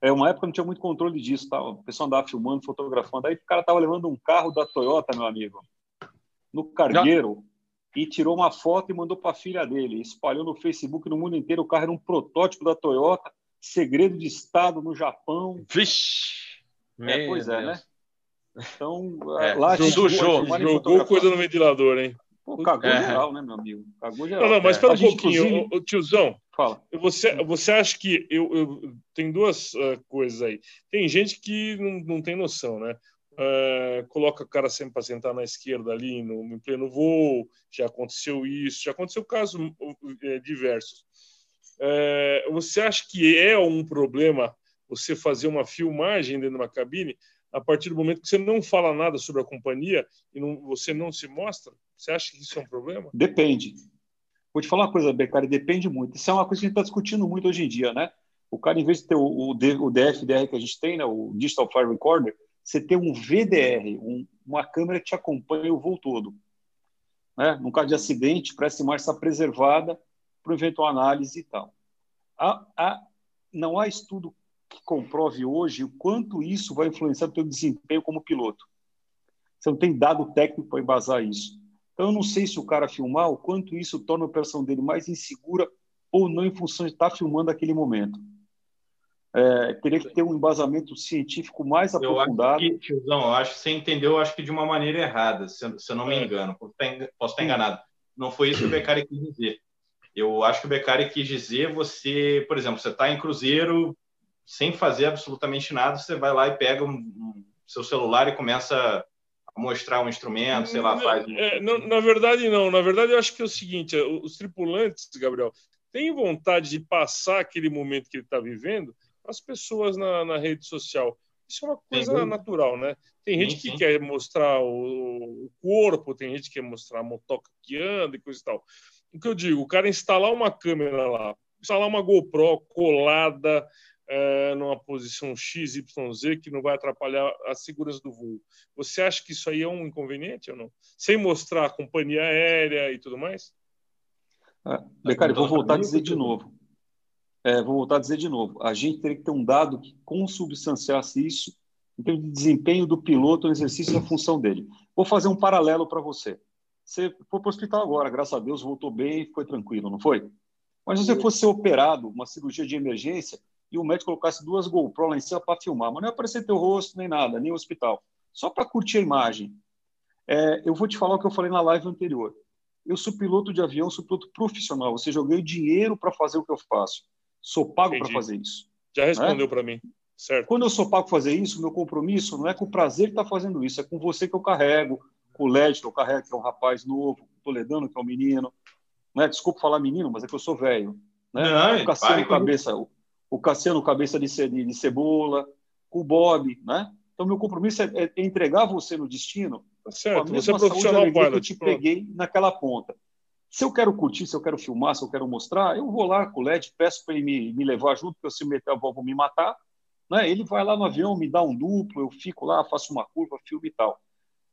É uma época não tinha muito controle disso, tá? O pessoal andava filmando, fotografando. Aí o cara tava levando um carro da Toyota, meu amigo, no cargueiro. Não e tirou uma foto e mandou para a filha dele. Espalhou no Facebook no mundo inteiro. O carro era um protótipo da Toyota, segredo de Estado no Japão. Vixe! É, pois é, né? Então, é. lá jogou, jogou, jogou coisa no ventilador, hein? Pô, cagou é. geral, né, meu amigo? Cagou geral. Não, não, mas espera é. um pouquinho, inclusive... tiozão. Fala. Você, você acha que eu, eu tem duas uh, coisas aí. Tem gente que não, não tem noção, né? Uh, coloca o cara sempre para sentar na esquerda ali no, no, pleno voo, já aconteceu isso, já aconteceu casos uh, diversos. Uh, você acha que é um problema você fazer uma filmagem dentro de uma cabine a partir do momento que você não fala nada sobre a companhia e não, você não se mostra? Você acha que isso é um problema? Depende. Vou te falar uma coisa, Becari, depende muito. Isso é uma coisa que a gente está discutindo muito hoje em dia, né? O cara, em vez de ter o, o, DFDR que a gente tem, né, o Digital Fire Recorder, você ter um VDR, um, uma câmera que te acompanha o voo todo. Né? No caso de acidente, para essa imagem estar preservada para eventual análise e tal. Há, há, não há estudo que comprove hoje o quanto isso vai influenciar o teu desempenho como piloto. Você não tem dado técnico para embasar isso. Então, eu não sei se o cara filmar, o quanto isso torna a operação dele mais insegura ou não em função de estar filmando aquele momento é, teria que ter um embasamento científico mais aprofundado. Eu acho que, tiozão, eu acho que você entendeu, eu acho que de uma maneira errada, se, se eu não me é. engano. Posso estar, posso estar enganado. Não foi isso que o Beccari quis dizer. Eu acho que o Beccari quis dizer você, por exemplo, você está em cruzeiro sem fazer absolutamente nada, você vai lá e pega um, um, seu celular e começa a mostrar um instrumento, sei lá, faz. Um... É, não, na verdade, não. Na verdade, eu acho que é o seguinte: os tripulantes, Gabriel, têm vontade de passar aquele momento que ele está vivendo as pessoas na, na rede social. Isso é uma coisa natural, né? Tem gente sim, que quer mostrar o, o, corpo, tem gente que quer mostrar a motoca que anda e coisa e tal. O que eu digo, o cara instalar uma câmera lá, instalar uma GoPro colada é, numa posição XYZ que não vai atrapalhar a segurança do voo. Você acha que isso aí é um inconveniente ou não? Sem mostrar a companhia aérea e tudo mais? Ah, Becari, vou voltar a dizer de novo é, vou voltar a dizer de novo, a gente teria que ter um dado que consubstanciasse isso em termos de desempenho do piloto no exercício da função dele. Vou fazer um paralelo para você. Você foi para o hospital agora, graças a Deus, voltou bem, foi tranquilo, não foi? Mas se você fosse ser operado, uma cirurgia de emergência, e o médico colocasse duas GoPro lá em cima para filmar, mas não ia aparecer teu rosto nem nada, nem o hospital, só para curtir a imagem. É, eu vou te falar o que eu falei na live anterior. Eu sou piloto de avião, sou piloto profissional, ou seja, eu ganho dinheiro para fazer o que eu faço. Sou pago para fazer isso. Já respondeu né? para mim. Certo. Quando eu sou pago para fazer isso, meu compromisso não é com o prazer de estar tá fazendo isso, é com você que eu carrego, com o Led que eu carrego, que é um rapaz novo, com o Toledano, que é um menino. Né? Desculpa falar menino, mas é que eu sou velho. Né? Não, o Cassiano cabeça, o, o Cassiano cabeça de, de, de, cebola, com o Bob, né? Então meu compromisso é, é entregar você no destino. Tá certo. Você é profissional que eu te peguei naquela ponta. Se eu quero curtir, se eu quero filmar, se eu quero mostrar, eu vou lá com o LED, peço para ele me, me levar junto, porque se eu meter a vou me matar, Né? Ele vai lá no avião, me dá um duplo, eu fico lá, faço uma curva, filme e tal.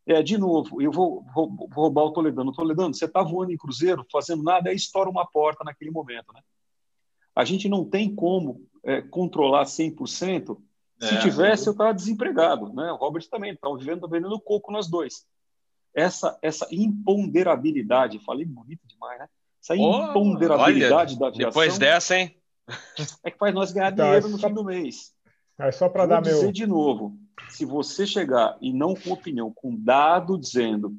É, de novo, eu vou, vou, vou roubar o Toledano. Toledano, você está voando em cruzeiro, fazendo nada, aí estoura uma porta naquele momento. Né? A gente não tem como é, controlar 100%. Se é, tivesse, eu estava desempregado. Né? O Robert também estava vivendo, vendendo coco nós dois. Essa, essa imponderabilidade, falei bonito demais, né? Essa oh, imponderabilidade olha, da aviação. Depois dessa, hein? É que faz nós ganhar então, dinheiro no fim do mês. É só para dar dizer meu. de novo, se você chegar e não com opinião, com dado dizendo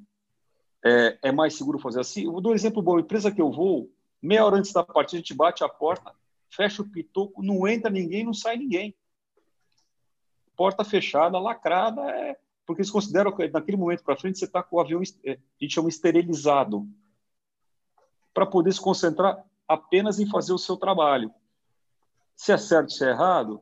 é, é mais seguro fazer assim, eu dou um exemplo bom. A empresa que eu vou, meia hora antes da partida, a gente bate a porta, fecha o pitoco, não entra ninguém, não sai ninguém. Porta fechada, lacrada, é, porque eles consideram que naquele momento para frente você está com o avião, é, a gente chama esterilizado, para poder se concentrar apenas em fazer o seu trabalho. Se é certo, se é errado,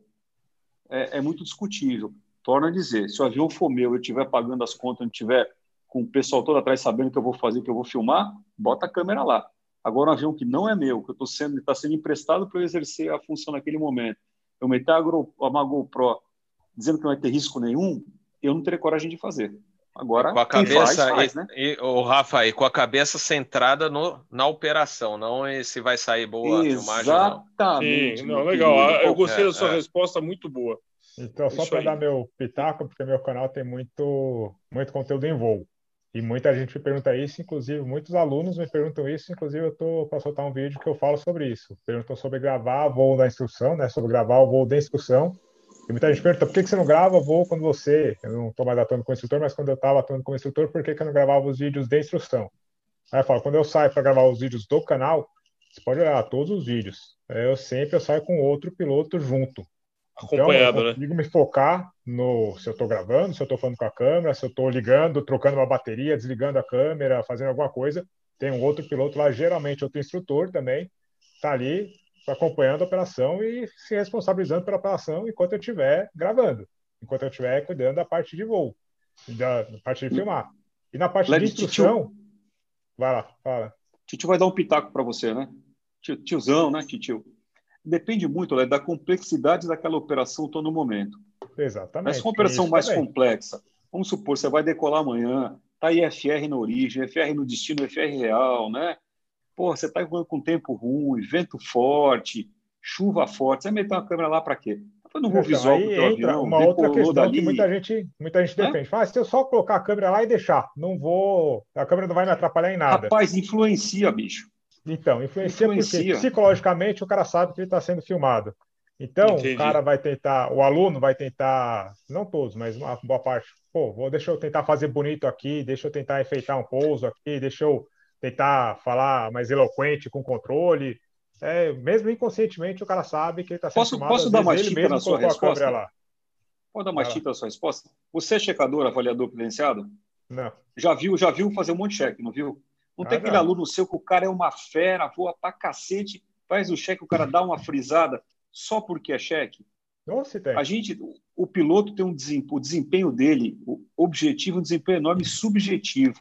é, é muito discutível. Torna a dizer, se o avião for meu, eu estiver pagando as contas, não tiver com o pessoal todo atrás sabendo que eu vou fazer, que eu vou filmar, bota a câmera lá. Agora, um avião que não é meu, que eu estou sendo, está sendo emprestado para eu exercer a função naquele momento, eu meter uma GoPro dizendo que não vai ter risco nenhum, eu não terei coragem de fazer. Agora, com a cabeça, faz, faz, né? e, o Rafa, e com a cabeça centrada no, na operação, não se vai sair boa Exatamente, a filmagem. Exatamente. Não, legal. Eu gostei é, da sua é. resposta, muito boa. Então, só para dar meu pitaco, porque meu canal tem muito, muito conteúdo em voo. E muita gente me pergunta isso, inclusive muitos alunos me perguntam isso, inclusive eu estou para soltar um vídeo que eu falo sobre isso. Perguntam sobre gravar voo da instrução, né? Sobre gravar o voo da instrução e muita gente pergunta por que, você não grava voo quando você. Eu não estou mais atuando como instrutor, mas quando eu estava atuando como instrutor, por que, que eu não gravava os vídeos de instrução? Aí eu falo, quando eu saio para gravar os vídeos do canal, você pode olhar todos os vídeos. Eu sempre eu saio com outro piloto junto. Acompanhado, então, eu consigo né? me focar no se eu estou gravando, se eu estou falando com a câmera, se eu estou ligando, trocando uma bateria, desligando a câmera, fazendo alguma coisa. Tem um outro piloto lá, geralmente outro instrutor também, está ali acompanhando a operação e se responsabilizando pela operação enquanto eu estiver gravando, enquanto eu estiver cuidando da parte de voo, da, da parte de filmar. E na parte Leve, de instrução, tio, vai lá, fala. Tio vai dar um pitaco para você, né? Tio, tiozão, né, tio? Depende muito né, da complexidade daquela operação todo momento. Exatamente. Mas uma operação mais também. complexa, vamos supor, você vai decolar amanhã, tá IFR na origem, FR no destino, FR real, né? Pô, você está com tempo ruim, vento forte, chuva forte, você meter uma câmera lá para quê? Foi no voo visual do teu avião, uma outra questão dali. que muita gente, muita gente defende. Fala, ah, se eu só colocar a câmera lá e deixar, não vou, a câmera não vai me atrapalhar em nada. Rapaz, influencia, bicho. Então, influencia, influencia. porque psicologicamente o cara sabe que ele está sendo filmado. Então, Entendi. o cara vai tentar, o aluno vai tentar, não todos, mas uma boa parte, pô, vou, deixa eu tentar fazer bonito aqui, deixa eu tentar enfeitar um pouso aqui, deixa eu tentar falar mais eloquente com controle. É, mesmo inconscientemente, o cara sabe que ele está sendo Posso, filmado, posso dar uma tinta na sua resposta? Lá. Pode dar uma tinta na sua resposta? Você é checador, avaliador credenciado? Não. Já viu, já viu fazer um monte de cheque, não viu? Não ah, tem aquele não. aluno seu que o cara é uma fera, voa pra cacete, faz o cheque, o cara dá uma frisada só porque é cheque? Nossa, tem. A gente, o piloto tem um desempenho, o desempenho dele, o objetivo, um desempenho enorme subjetivo.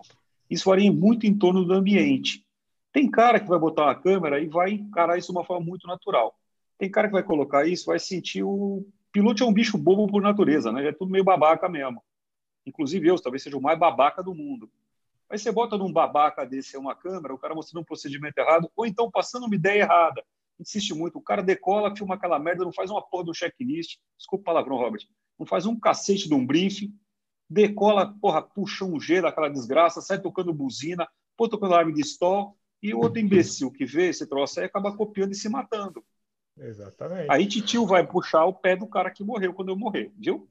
Isso varia muito em torno do ambiente. Tem cara que vai botar uma câmera e vai encarar isso de uma forma muito natural. Tem cara que vai colocar isso, vai sentir o piloto é um bicho bobo por natureza, né? É tudo meio babaca mesmo. Inclusive eu, talvez seja o mais babaca do mundo. Aí você bota num babaca desse uma câmera, o cara mostrando um procedimento errado, ou então passando uma ideia errada. Insiste muito, o cara decola, filma aquela merda, não faz uma porra do checklist. Desculpa o palavrão, Robert. Não faz um cacete de um briefing, decola, porra, puxa um G daquela desgraça, sai tocando buzina, pô, tocando alarme de stall, e o outro imbecil que vê esse troço aí acaba copiando e se matando. Exatamente. Aí titio vai puxar o pé do cara que morreu quando eu morrer, viu?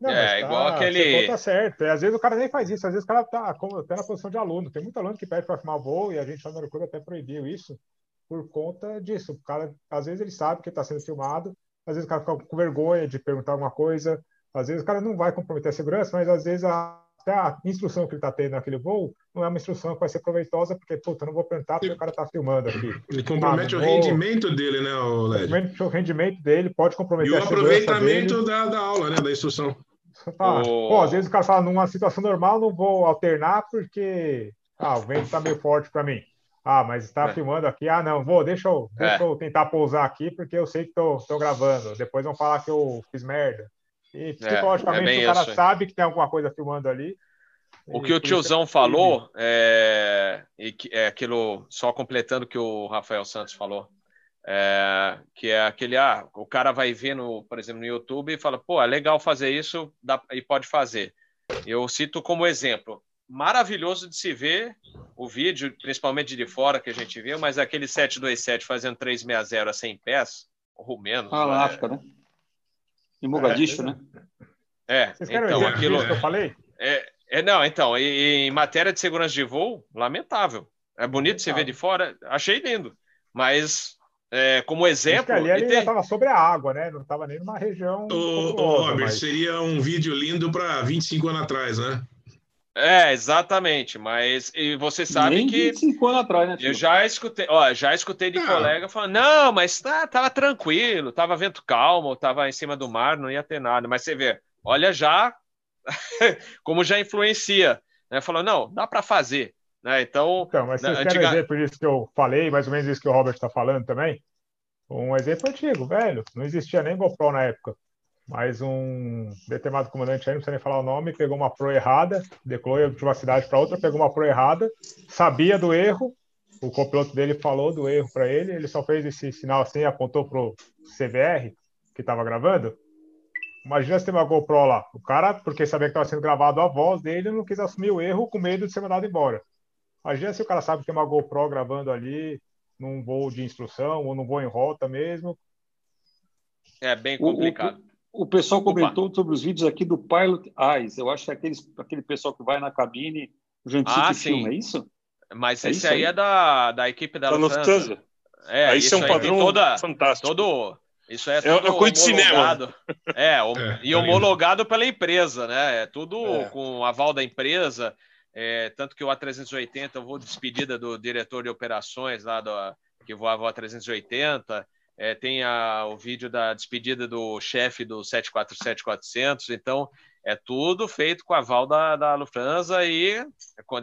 Não, é, tá, igual aquele. Tá certo. E, às vezes o cara nem faz isso, às vezes o cara tá até na posição de aluno. Tem muito aluno que pede para filmar voo e a gente lá no aeroporto até proibiu isso por conta disso. O cara, às vezes ele sabe que está sendo filmado, às vezes o cara fica com vergonha de perguntar alguma coisa, às vezes o cara não vai comprometer a segurança, mas às vezes a, até a instrução que ele está tendo naquele voo não é uma instrução que vai ser proveitosa, porque, puta, eu não vou perguntar porque o cara está filmando aqui. Ele compromete ah, o rendimento dele, né, Compromete o rendimento dele, pode comprometer e a segurança E o aproveitamento da, da aula, né, da instrução. Ah, oh. pô, às vezes o cara fala, numa situação normal não vou alternar porque ah, o vento está meio forte para mim. Ah, mas está é. filmando aqui. Ah, não, vou, deixa eu, é. deixa eu tentar pousar aqui, porque eu sei que estou gravando. Depois vão falar que eu fiz merda. E é, psicologicamente é, o cara isso. sabe que tem alguma coisa filmando ali. O que o tiozão falou é, é aquilo, só completando o que o Rafael Santos falou. É, que é aquele, ah, o cara vai ver, no, por exemplo, no YouTube e fala, pô, é legal fazer isso dá, e pode fazer. Eu cito como exemplo, maravilhoso de se ver o vídeo, principalmente de fora que a gente viu, mas aquele 727 fazendo 360 a 100 pés, ou menos. Ah, lá, né? né? Em Mogadishu, é, né? É, Vocês então aquilo que eu falei? É, é não, então, e, em matéria de segurança de voo, lamentável. É bonito você ver de fora, achei lindo, mas é, como exemplo. ali ele tem... estava sobre a água, né? Não estava nem numa região. Ô, Robert, mas... seria um vídeo lindo para 25 anos atrás, né? É, exatamente, mas e você sabe Nem que 25 anos atrás, né? Tio? Eu já escutei, ó, já escutei de ah. colega falando: "Não, mas tá, tava tranquilo, tava vento calmo, tava em cima do mar, não ia ter nada". Mas você vê, olha já como já influencia, né? Falou: "Não, dá para fazer". Né? Então, então, mas vocês antiga... querem exemplo disso que eu falei, mais ou menos isso que o Robert está falando também? Um exemplo antigo, velho. Não existia nem GoPro na época. Mas um determinado comandante aí, não precisa nem falar o nome, pegou uma pro errada, decolou de uma cidade para outra, pegou uma pro errada, sabia do erro, o copiloto dele falou do erro para ele, ele só fez esse sinal assim, apontou pro CVR que estava gravando. Imagina se tem uma GoPro lá. O cara, porque sabia que estava sendo gravado a voz dele, não quis assumir o erro com medo de ser mandado embora. Imagina se o cara sabe que tem uma GoPro gravando ali num voo de instrução ou num voo em rota mesmo. É bem complicado. O pessoal comentou Opa. sobre os vídeos aqui do Pilot Eyes. Eu acho que é aqueles, aquele pessoal que vai na cabine, o gente ah, filma, é isso? Mas é esse aí, aí, é da, da equipe da, da Lufthansa. Lufthansa. É, aí isso é um padrão toda, fantástico. Todo, isso é, é tudo é, coisa de cinema. É, é, e homologado pela empresa, né? É tudo é. com aval da empresa. É, tanto que o A380, eu vou despedida do diretor de operações lá do, que voava o A380. É, tem a, o vídeo da despedida do chefe do 747-400, então é tudo feito com a aval da, da Lufthansa e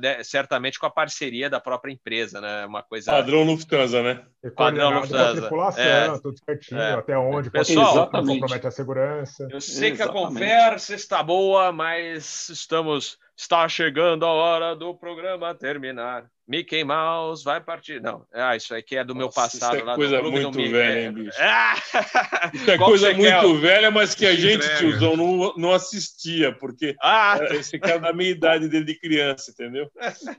é, certamente com a parceria da própria empresa, né? Uma coisa. Padrão Lufthansa, né? Padrão Lufthansa. Tripulação, é, tudo certinho, é. até onde Pessoal, compromete a segurança. Eu sei exatamente. que a conversa está boa, mas estamos Está chegando a hora do programa terminar. Mickey Mouse vai partir. Não, ah, isso aqui é do Nossa, meu passado. Isso é coisa muito velha, hein, bicho? Ah! Isso é coisa muito quer? velha, mas que a gente, tiozão, não, não assistia, porque ah. esse cara é da minha idade dele de criança, entendeu?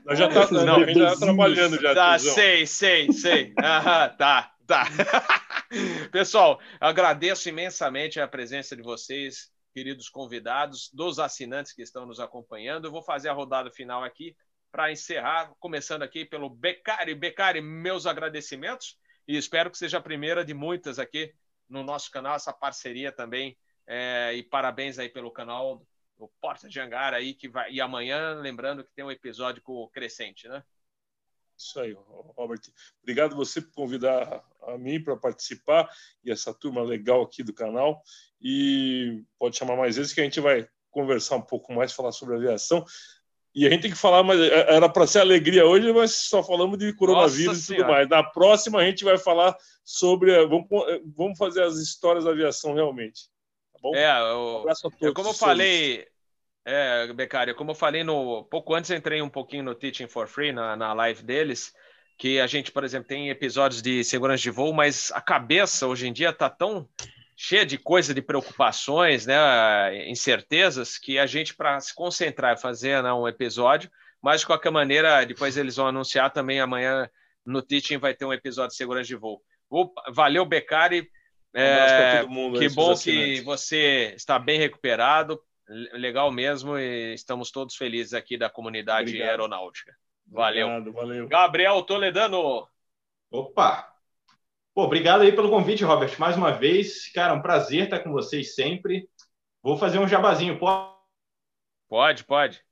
Nós já tá, não, a gente já tá trabalhando já, tá, Sei, sei, sei. Ah, tá, tá. Pessoal, agradeço imensamente a presença de vocês queridos convidados, dos assinantes que estão nos acompanhando. Eu vou fazer a rodada final aqui para encerrar, começando aqui pelo Becari. Becari, meus agradecimentos e espero que seja a primeira de muitas aqui no nosso canal, essa parceria também. É, e parabéns aí pelo canal do Porta de Angar aí, que vai. E amanhã, lembrando que tem um episódio com o Crescente, né? Isso aí, Robert. Obrigado você por convidar a mim para participar e essa turma legal aqui do canal. E pode chamar mais vezes que a gente vai conversar um pouco mais, falar sobre aviação. E a gente tem que falar, mas é, era para ser alegria hoje, mas só falamos de coronavírus Nossa e tudo mais. Na próxima a gente vai falar sobre. Vamos, vamos fazer as histórias da aviação realmente. Tá bom? É, eu, um como eu falei, é, Becari, como eu falei no pouco antes, entrei um pouquinho no Teaching for Free na, na live deles, que a gente, por exemplo, tem episódios de segurança de voo, mas a cabeça hoje em dia está tão cheia de coisa, de preocupações, né, incertezas, que a gente para se concentrar e fazer né, um episódio, mas de qualquer maneira, depois eles vão anunciar também amanhã no Teaching vai ter um episódio de segurança de voo. Valeu, Becari. É, que bom que você está bem recuperado legal mesmo e estamos todos felizes aqui da comunidade Obrigado. aeronáutica. Valeu. Obrigado, valeu. Gabriel Toledano. Opa! Pô, obrigado aí pelo convite, Robert, mais uma vez. Cara, um prazer estar com vocês sempre. Vou fazer um jabazinho, pode? Pode, pode.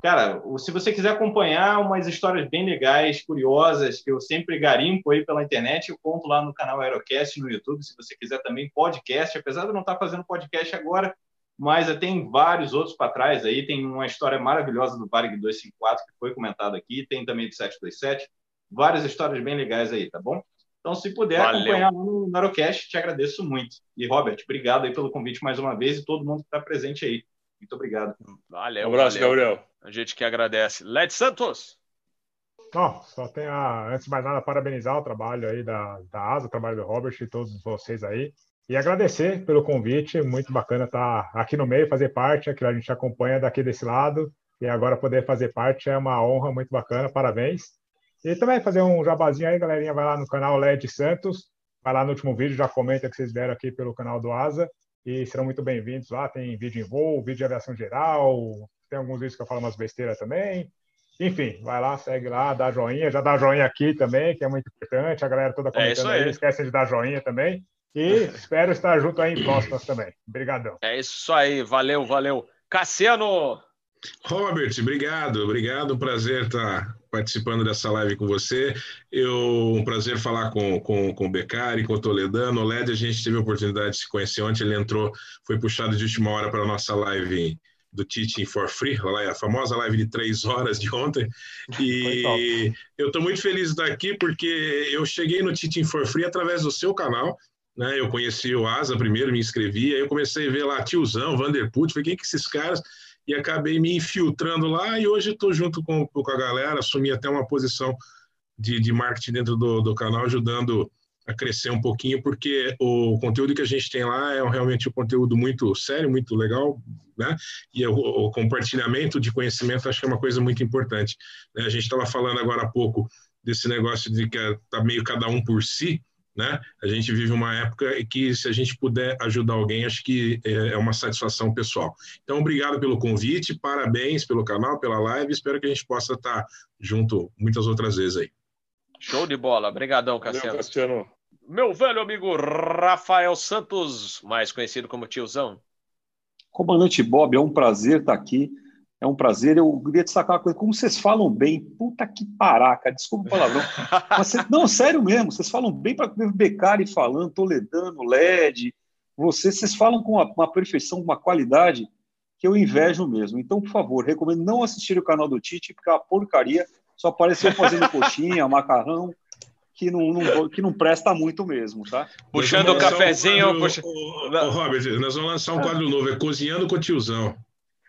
Cara, se você quiser acompanhar umas histórias bem legais, curiosas, que eu sempre garimpo aí pela internet, eu conto lá no canal Aerocast no YouTube. Se você quiser também podcast, apesar de eu não estar fazendo podcast agora, mas tem vários outros para trás aí. Tem uma história maravilhosa do Varig 254 que foi comentado aqui, tem também do 727. várias histórias bem legais aí, tá bom? Então, se puder Valeu. acompanhar no Narocast, te agradeço muito. E, Robert, obrigado aí pelo convite mais uma vez e todo mundo que está presente aí. Muito obrigado. Valeu. Um abraço, valeu. Gabriel. A gente que agradece. Led Santos. Não, só tenho a, antes de mais nada, parabenizar o trabalho aí da, da ASA, o trabalho do Robert e todos vocês aí. E agradecer pelo convite, muito bacana estar aqui no meio, fazer parte, que a gente acompanha daqui desse lado. E agora poder fazer parte é uma honra muito bacana, parabéns. E também fazer um jabazinho aí, galerinha, vai lá no canal LED Santos, vai lá no último vídeo, já comenta que vocês deram aqui pelo canal do Asa, e serão muito bem-vindos lá, tem vídeo em voo, vídeo de aviação geral, tem alguns vídeos que eu falo umas besteiras também, enfim, vai lá, segue lá, dá joinha, já dá joinha aqui também, que é muito importante, a galera toda é comentando é aí, aí, esquece de dar joinha também, e espero estar junto aí em próximas também. Obrigadão. É isso aí, valeu, valeu. Cassiano! Robert, obrigado, obrigado, prazer estar participando dessa live com você. Eu, um prazer falar com, com, com o Beccari, com o Toledano. O LED, a gente teve a oportunidade de se conhecer ontem, ele entrou, foi puxado de última hora para a nossa live do Teaching for Free, a famosa live de três horas de ontem. E eu estou muito feliz de estar aqui porque eu cheguei no Teaching for Free através do seu canal. Né? Eu conheci o Asa primeiro, me inscrevi, aí eu comecei a ver lá tiozão, Vanderput, falei, quem que esses caras? E acabei me infiltrando lá e hoje estou junto com, com a galera, assumi até uma posição de, de marketing dentro do, do canal, ajudando a crescer um pouquinho, porque o conteúdo que a gente tem lá é realmente um conteúdo muito sério, muito legal, né? E o, o compartilhamento de conhecimento acho que é uma coisa muito importante. Né? A gente estava falando agora há pouco desse negócio de que está meio cada um por si, né? A gente vive uma época em que, se a gente puder ajudar alguém, acho que é, é uma satisfação pessoal. Então, obrigado pelo convite, parabéns pelo canal, pela live. Espero que a gente possa estar junto muitas outras vezes aí. Show de bola. Obrigadão, Cassiano. Cassiano. Meu velho amigo Rafael Santos, mais conhecido como Tiozão. Comandante Bob, é um prazer estar aqui. É um prazer. Eu queria destacar uma coisa. Como vocês falam bem, puta que paraca, desculpa o palavrão. Mas, não, sério mesmo, vocês falam bem para o Becari falando, Toledano, LED. Vocês, vocês falam com uma, uma perfeição, uma qualidade que eu invejo mesmo. Então, por favor, recomendo não assistir o canal do Tite, porque é uma porcaria. Só apareceu fazendo coxinha, macarrão, que não, não, que não presta muito mesmo, tá? Puxando o cafezinho. Um quadro, puxa... o, o, Robert, nós vamos lançar um quadro novo, é Cozinhando com o Tiozão.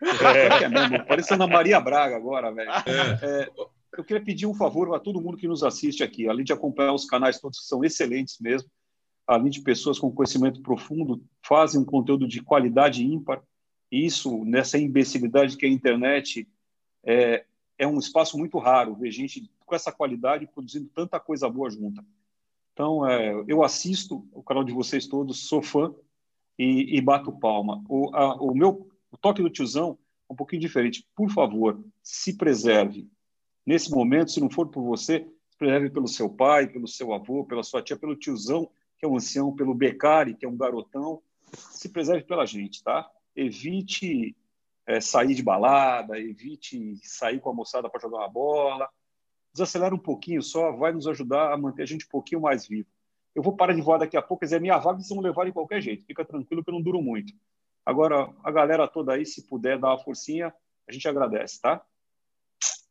É, é mesmo, parecendo a Maria Braga agora, velho. É. É, eu queria pedir um favor a todo mundo que nos assiste aqui, além de acompanhar os canais todos que são excelentes mesmo, além de pessoas com conhecimento profundo, fazem um conteúdo de qualidade ímpar. E isso, nessa imbecilidade que é a internet, é, é um espaço muito raro ver gente com essa qualidade produzindo tanta coisa boa junta. Então, é, eu assisto o canal de vocês todos, sou fã e, e bato palma. O, a, o meu o toque do tiozão é um pouquinho diferente. Por favor, se preserve. Nesse momento, se não for por você, se preserve pelo seu pai, pelo seu avô, pela sua tia, pelo tiozão, que é um ancião, pelo becari, que é um garotão. Se preserve pela gente, tá? Evite é, sair de balada, evite sair com a moçada para jogar uma bola. Desacelera um pouquinho só, vai nos ajudar a manter a gente um pouquinho mais vivo. Eu vou parar de voar daqui a pouco, quer dizer, minha vaga vocês vão levar de qualquer jeito. Fica tranquilo que eu não duro muito. Agora, a galera toda aí, se puder dar uma forcinha, a gente agradece, tá?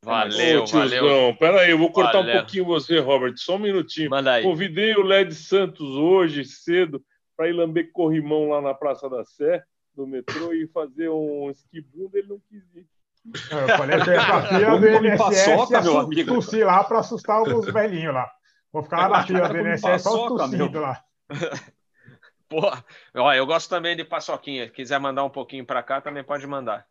Valeu, Ô, valeu. Pera aí, eu vou cortar valeu. um pouquinho você, Robert, só um minutinho. Manda aí. Convidei o Led Santos hoje cedo para ir lamber corrimão lá na Praça da Sé, do metrô, e fazer um esquibunda, ele não quis ir. Eu falei que eu ia pra fila do INSS meu amigo. tossir lá para assustar os velhinhos lá. Vou ficar lá na fila do INSS só tossindo lá. Pô, ó, eu gosto também de paçoquinha. Quiser mandar um pouquinho para cá, também pode mandar.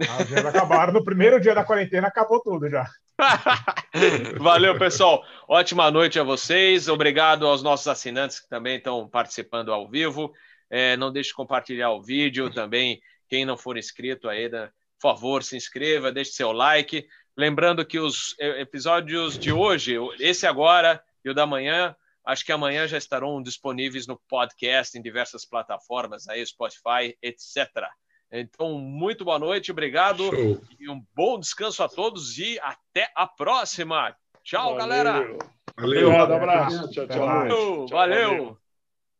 Ah, dias acabaram. No primeiro dia da quarentena acabou tudo já. Valeu, pessoal. Ótima noite a vocês. Obrigado aos nossos assinantes que também estão participando ao vivo. É, não deixe de compartilhar o vídeo também. Quem não for inscrito ainda, por favor, se inscreva, deixe seu like. Lembrando que os episódios de hoje, esse agora e o da manhã, Acho que amanhã já estarão disponíveis no podcast em diversas plataformas, aí Spotify, etc. Então, muito boa noite, obrigado Show. e um bom descanso a todos e até a próxima. Tchau, valeu. galera. Valeu, um abraço. Tchau, tchau. Valeu. valeu.